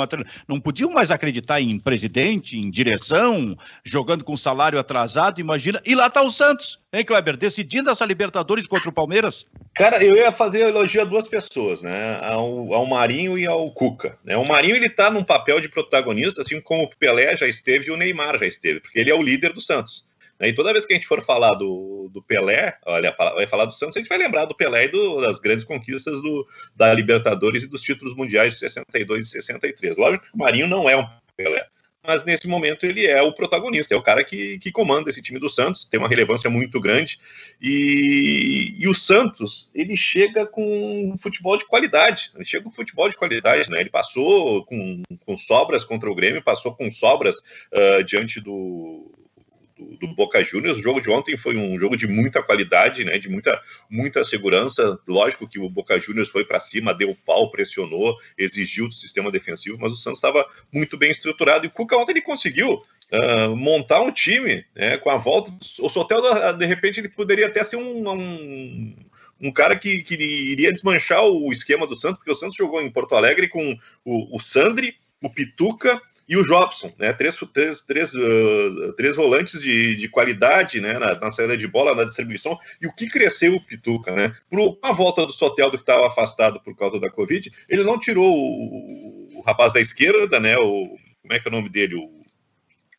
não podiam mais acreditar em presidente, em direção, jogando com salário atrasado, imagina. E lá está o Santos, hein, Kleber? Decidindo essa Libertadores contra o Palmeiras. Cara, eu ia fazer elogio a duas pessoas, né? Ao, ao Marinho e ao Cuca. Né? O Marinho ele tá num papel de protagonista, assim como o Pelé já esteve e o Neymar já esteve, porque ele é o líder do Santos. Né? E toda vez que a gente for falar do, do Pelé, olha, vai falar do Santos, a gente vai lembrar do Pelé e do, das grandes conquistas do, da Libertadores e dos títulos mundiais de 62 e 63. Lógico que o Marinho não é um Pelé, mas nesse momento ele é o protagonista, é o cara que, que comanda esse time do Santos, tem uma relevância muito grande. E, e o Santos, ele chega com futebol de qualidade, ele chega com futebol de qualidade, né? Ele passou com, com sobras contra o Grêmio, passou com sobras uh, diante do, do, do, Boca Juniors. O jogo de ontem foi um jogo de muita qualidade, né, de muita, muita segurança. Lógico que o Boca Juniors foi para cima, deu pau, pressionou, exigiu do sistema defensivo, mas o Santos estava muito bem estruturado. E o Cuca ontem ele conseguiu Uh, montar um time né, com a volta. O Sotel, de repente, ele poderia até ser um, um, um cara que, que, iria desmanchar o esquema do Santos, porque o Santos jogou em Porto Alegre com o, o Sandri, o Pituca e o Jobson, né? Três, três, três, uh, três volantes de, de qualidade né? Na, na, saída de bola, na distribuição. E o que cresceu o Pituca, né? Por uma volta do Soteldo que estava afastado por causa da Covid, ele não tirou o, o, rapaz da esquerda, né? O, como é que é o nome dele? O,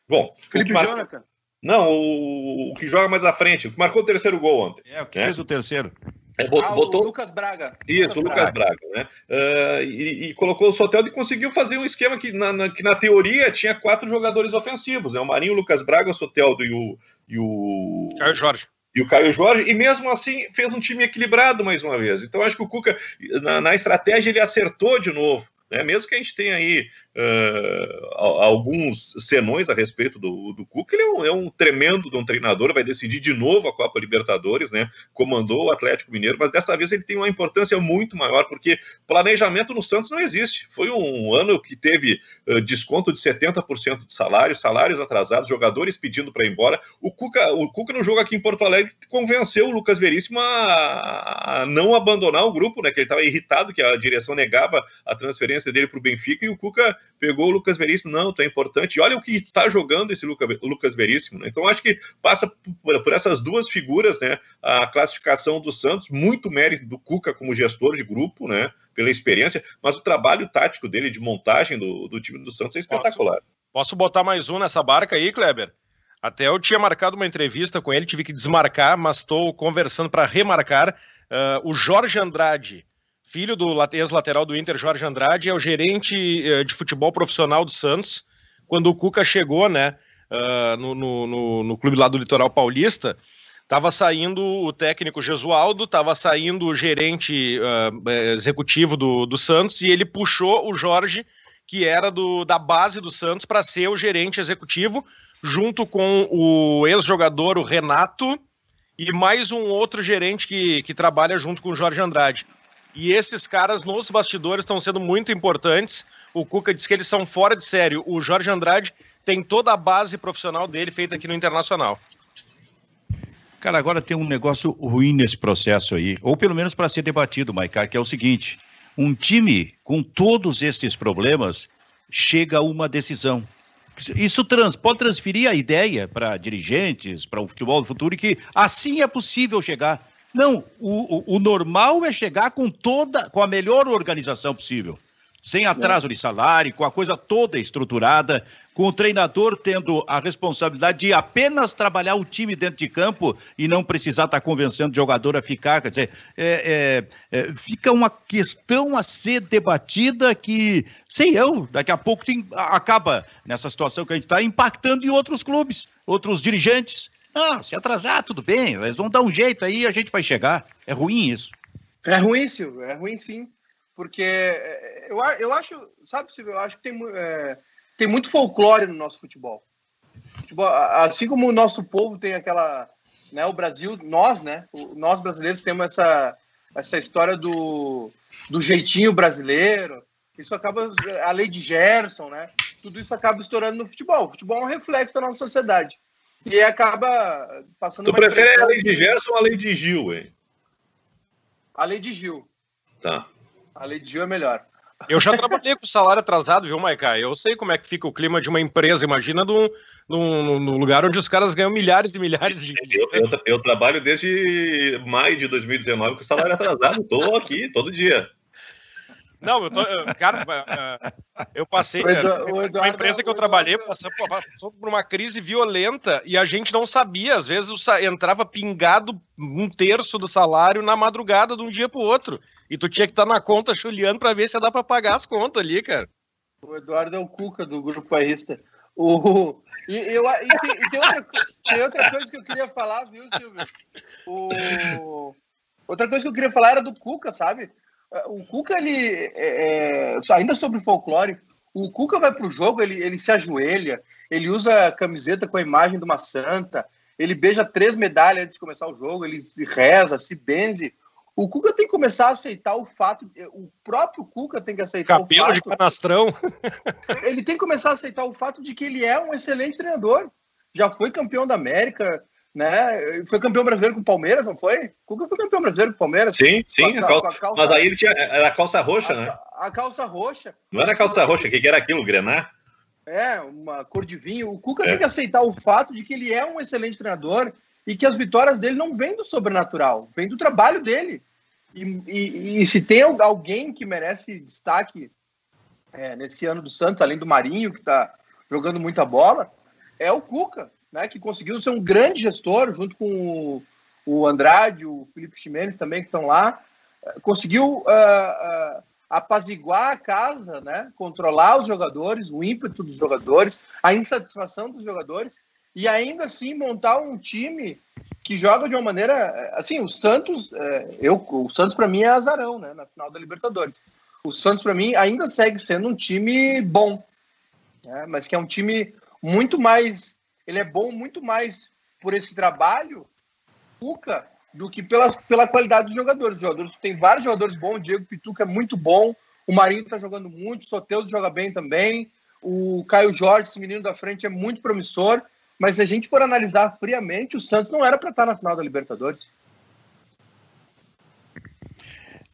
bom, Felipe Mar... Jonathan. Não, o, o, que joga mais à frente, o que marcou o terceiro gol ontem. É, o que né? fez o terceiro. É, botou, ah, botou... Lucas Braga. Isso, o Lucas Braga, Braga né? Uh, e, e, colocou o Soteldo e conseguiu fazer um esquema que na, na, que, na teoria, tinha quatro jogadores ofensivos, né? O Marinho, o Lucas Braga, o Soteldo e o. E o... Caio Jorge. E o Caio Jorge, e mesmo assim fez um time equilibrado mais uma vez. Então, acho que o Cuca, na, na estratégia, ele acertou de novo. Né? Mesmo que a gente tenha aí uh, alguns senões a respeito do, do Cuca, ele é um, é um, tremendo de um treinador, vai decidir de novo a Copa Libertadores, né? comandou o Atlético Mineiro, mas dessa vez ele tem uma importância muito maior, porque planejamento no Santos não existe. Foi um ano que teve uh, desconto de 70% de salário, salários atrasados, jogadores pedindo para ir embora. O Cuca, o Cuca no jogo aqui em Porto Alegre convenceu o Lucas Veríssimo a, a não abandonar o grupo, né? que ele estava irritado que a direção negava a transferência dele para o Benfica e o Cuca pegou o Lucas Veríssimo. Não, tá importante. E olha o que está jogando esse Lucas Veríssimo. Né? Então acho que passa por, por, essas duas figuras, né? A classificação do Santos, muito mérito do Cuca como gestor de grupo, né? Pela experiência, mas o trabalho tático dele de montagem do, do time do Santos é espetacular. Posso, posso botar mais um nessa barca aí, Kleber? Até eu tinha marcado uma entrevista com ele, tive que desmarcar, mas estou conversando para remarcar. Uh, o Jorge Andrade, filho do ex-lateral do Inter, Jorge Andrade, é o gerente eh, de futebol profissional do Santos. Quando o Cuca chegou, né, uh, no, no, no, clube lá do Litoral Paulista, estava saindo o técnico Jesualdo, estava saindo o gerente uh, executivo do, do Santos, e ele puxou o Jorge, que era do, da base do Santos, para ser o gerente executivo, junto com o ex-jogador, o Renato, e mais um outro gerente que, que trabalha junto com o Jorge Andrade. E esses caras nos bastidores estão sendo muito importantes. O Cuca diz que eles são fora de sério. O Jorge Andrade tem toda a base profissional dele feita aqui no Internacional. Cara, agora tem um negócio ruim nesse processo aí, ou pelo menos para ser debatido, Maicá, que é o seguinte: um time com todos estes problemas chega a uma decisão. Isso trans, pode transferir a ideia para dirigentes, para o futebol do futuro, que assim é possível chegar. Não, o, o, o, normal é chegar com toda, com a melhor organização possível. Sem atraso é. de salário, com a coisa toda estruturada, com o treinador tendo a responsabilidade de apenas trabalhar o time dentro de campo e não precisar estar convencendo o jogador a ficar. Quer dizer, é, é, é, fica uma questão a ser debatida que, sei eu, daqui a pouco tem, acaba, nessa situação que a gente está, impactando em outros clubes, outros dirigentes. Não, se atrasar, tudo bem, eles vão dar um jeito aí a gente vai chegar. É ruim isso. É ruim, Silvio, é ruim sim. Porque é, eu, eu acho, sabe, Silvio, eu acho que tem, é, tem muito folclore no nosso futebol. Futebol, assim como o nosso povo tem aquela, né, o Brasil, nós, né, nós brasileiros temos essa, essa história do, do jeitinho brasileiro, isso acaba, a lei de Gerson, né, tudo isso acaba estourando no futebol. O futebol é um reflexo da nossa sociedade. E acaba passando. Tu prefere a lei de Gerson ou a lei de Gil, hein? A lei de Gil. Tá. A lei de Gil é melhor. Eu já trabalhei com salário atrasado, viu, Maica? Eu sei como é que fica o clima de uma empresa. Imagina num, num, num lugar onde os caras ganham milhares e milhares de. Eu, eu, eu trabalho desde maio de 2019 com salário atrasado. Estou aqui todo dia. Não, eu tô. Cara, eu passei. O Eduardo, a empresa que eu trabalhei passou, passou por uma crise violenta e a gente não sabia. Às vezes entrava pingado um terço do salário na madrugada de um dia pro outro. E tu tinha que estar na conta chuleando para ver se dá para pagar as contas ali, cara. O Eduardo é o Cuca do Grupo Paísta. O, e, eu, e, tem, e tem, outra, tem, outra, coisa que eu queria falar, viu, Silvio? O, outra coisa que eu queria falar era do Cuca, sabe? O Cuca, ele. É, é ainda sobre folclore, o Cuca vai pro jogo, ele, ele se ajoelha, ele usa a camiseta com a imagem de uma santa, ele beija três medalhas antes de começar o jogo, ele reza, se benze. O Cuca tem que começar a aceitar o fato, o próprio Cuca tem que aceitar Cabelo o fato. de canastrão. Ele tem que começar a aceitar o fato de que ele é um excelente treinador. Já foi campeão da América, né? Foi campeão brasileiro com o Palmeiras, não foi? Cuca foi campeão brasileiro com o Palmeiras. Sim, sim. A, a calça, mas aí ele tinha. Era a calça roxa, a, né? A, calça roxa. Não era a calça roxa, o que, que era aquilo? Grenar? É, uma cor de vinho. O Cuca é. tem que aceitar o fato de que ele é um excelente treinador e que as vitórias dele não vêm do sobrenatural, vêm do trabalho dele. E, e, e se tem alguém que merece destaque é, nesse ano do Santos, além do Marinho, que está jogando muita bola, é o Cuca né, que conseguiu ser um grande gestor, junto com o, Andrade, o Felipe Ximenes também, que estão lá, conseguiu uh, uh, apaziguar a casa, né, controlar os jogadores, o ímpeto dos jogadores, a insatisfação dos jogadores, e ainda assim montar um time que joga de uma maneira. Assim, o Santos, eu, o Santos para mim é azarão, né, na final da Libertadores. O Santos para mim ainda segue sendo um time bom, né, mas que é um time muito mais ele é bom muito mais por esse trabalho, Cuca, do que pela, pela qualidade dos jogadores. Os jogadores tem vários jogadores bons, o Diego Pituca é muito bom, o Marinho está jogando muito, o Soteldo joga bem também, o Caio Jorge, esse menino da frente, é muito promissor, mas se a gente for analisar friamente, o Santos não era para estar na final da Libertadores.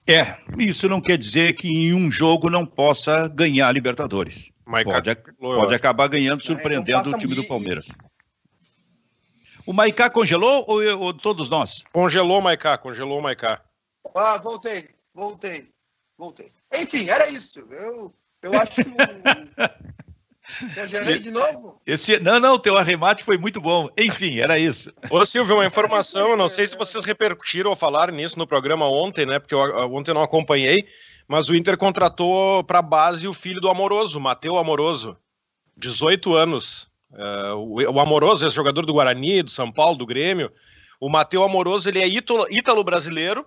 É, isso não quer dizer que em um jogo não possa ganhar a Libertadores. Pode, pode acabar ganhando, surpreendendo o time do Palmeiras. O Maicá congelou ou, ou, todos nós? Congelou o Maicá, congelou o Maicá. Ah, voltei, voltei, voltei. Enfim, era isso. Eu, eu acho que. Congelei de novo? Esse, não, não, teu arremate foi muito bom. Enfim, era isso. Ô, Silvio, uma informação, não sei se vocês repercutiram ou falaram nisso no programa ontem, né? Porque eu, ontem eu não acompanhei. Mas o Inter contratou para base o filho do Amoroso, Mateu Amoroso, 18 anos. Uh, o, Amoroso é jogador do Guarani, do São Paulo, do Grêmio. O Mateu Amoroso ele é ítalo-brasileiro,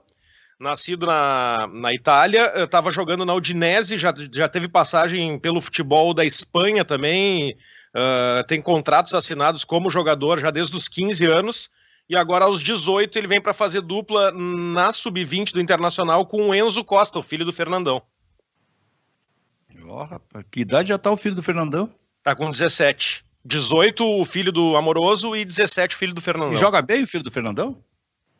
nascido na, na Itália, estava jogando na Udinese, já, já teve passagem pelo futebol da Espanha também, uh, tem contratos assinados como jogador já desde os 15 anos e agora aos 18 ele vem para fazer dupla na sub-20 do Internacional com o Enzo Costa, o filho do Fernandão. Oh, rapaz, que idade já tá o filho do Fernandão? Tá com 17. 18 o filho do Amoroso e 17 o filho do Fernandão. E joga bem o filho do Fernandão?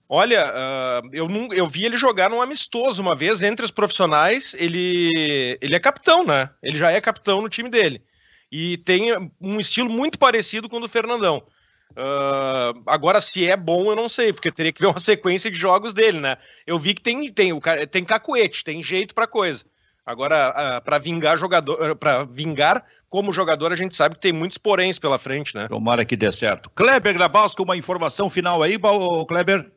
Olha, uh, eu, não, eu vi ele jogar num amistoso uma vez entre os profissionais. Ele, ele é capitão, né? Ele já é capitão no time dele. E tem um estilo muito parecido com o do Fernandão. Uh, agora, se é bom, eu não sei, porque teria que ver uma sequência de jogos dele, né? Eu vi que tem, tem, o tem cacuete, tem jeito para coisa. Agora, uh, para vingar jogador, para vingar como jogador, a gente sabe que tem muitos poréns pela frente, né? Tomara que dê certo. Kleber Grabowski, uma informação final aí, Kleber?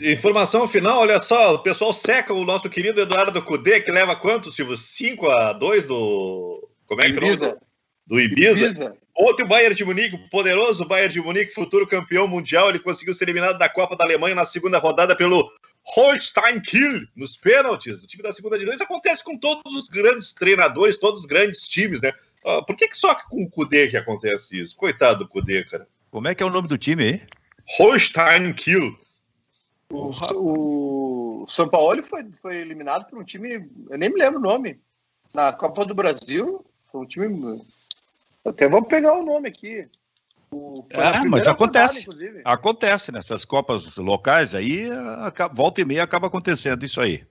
Informação final, olha só, o pessoal seca o nosso querido Eduardo Cudê, que leva quanto, Silvio? 5 a 2 do. Como é que é? Do Ibiza. Ibiza. Ontem o Bayern de Munique, o poderoso Bayern de Munique, futuro campeão mundial, ele conseguiu ser eliminado da Copa da Alemanha na segunda rodada pelo Holstein Kiel, nos pênaltis. O time da segunda divisão. Isso acontece com todos os grandes treinadores, todos os grandes times, né? Uh, por que, que só com o Kudê que acontece isso? Coitado do Kudê, cara. Como é que é o nome do time aí? Holstein Kiel. O, o São Paulo foi, foi eliminado por um time, eu nem me lembro o nome, na Copa do Brasil. Foi um time. Até vou pegar o nome aqui. O, é, mas acontece. Rodada, acontece nessas Copas locais aí, volta e meia acaba acontecendo isso aí.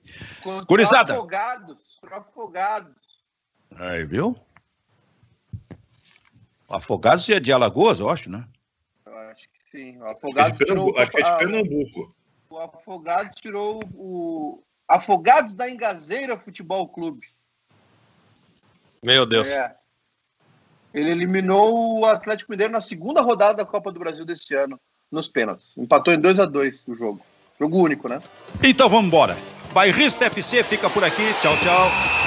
Curizada. Afogados, afogados. Aí, viu? Afogados é de Alagoas, eu acho, né? Eu acho que sim. O Afogados acho que é de, acho que é de Pernambuco. O Afogados tirou o. Afogados da Engazeira Futebol Clube. Meu Deus. É. Ele eliminou o Atlético Mineiro na segunda rodada da Copa do Brasil desse ano, nos pênaltis. Empatou em 2 a 2 o jogo. Jogo único, né? Então vamos embora. Bairrista FC fica por aqui. Tchau, tchau.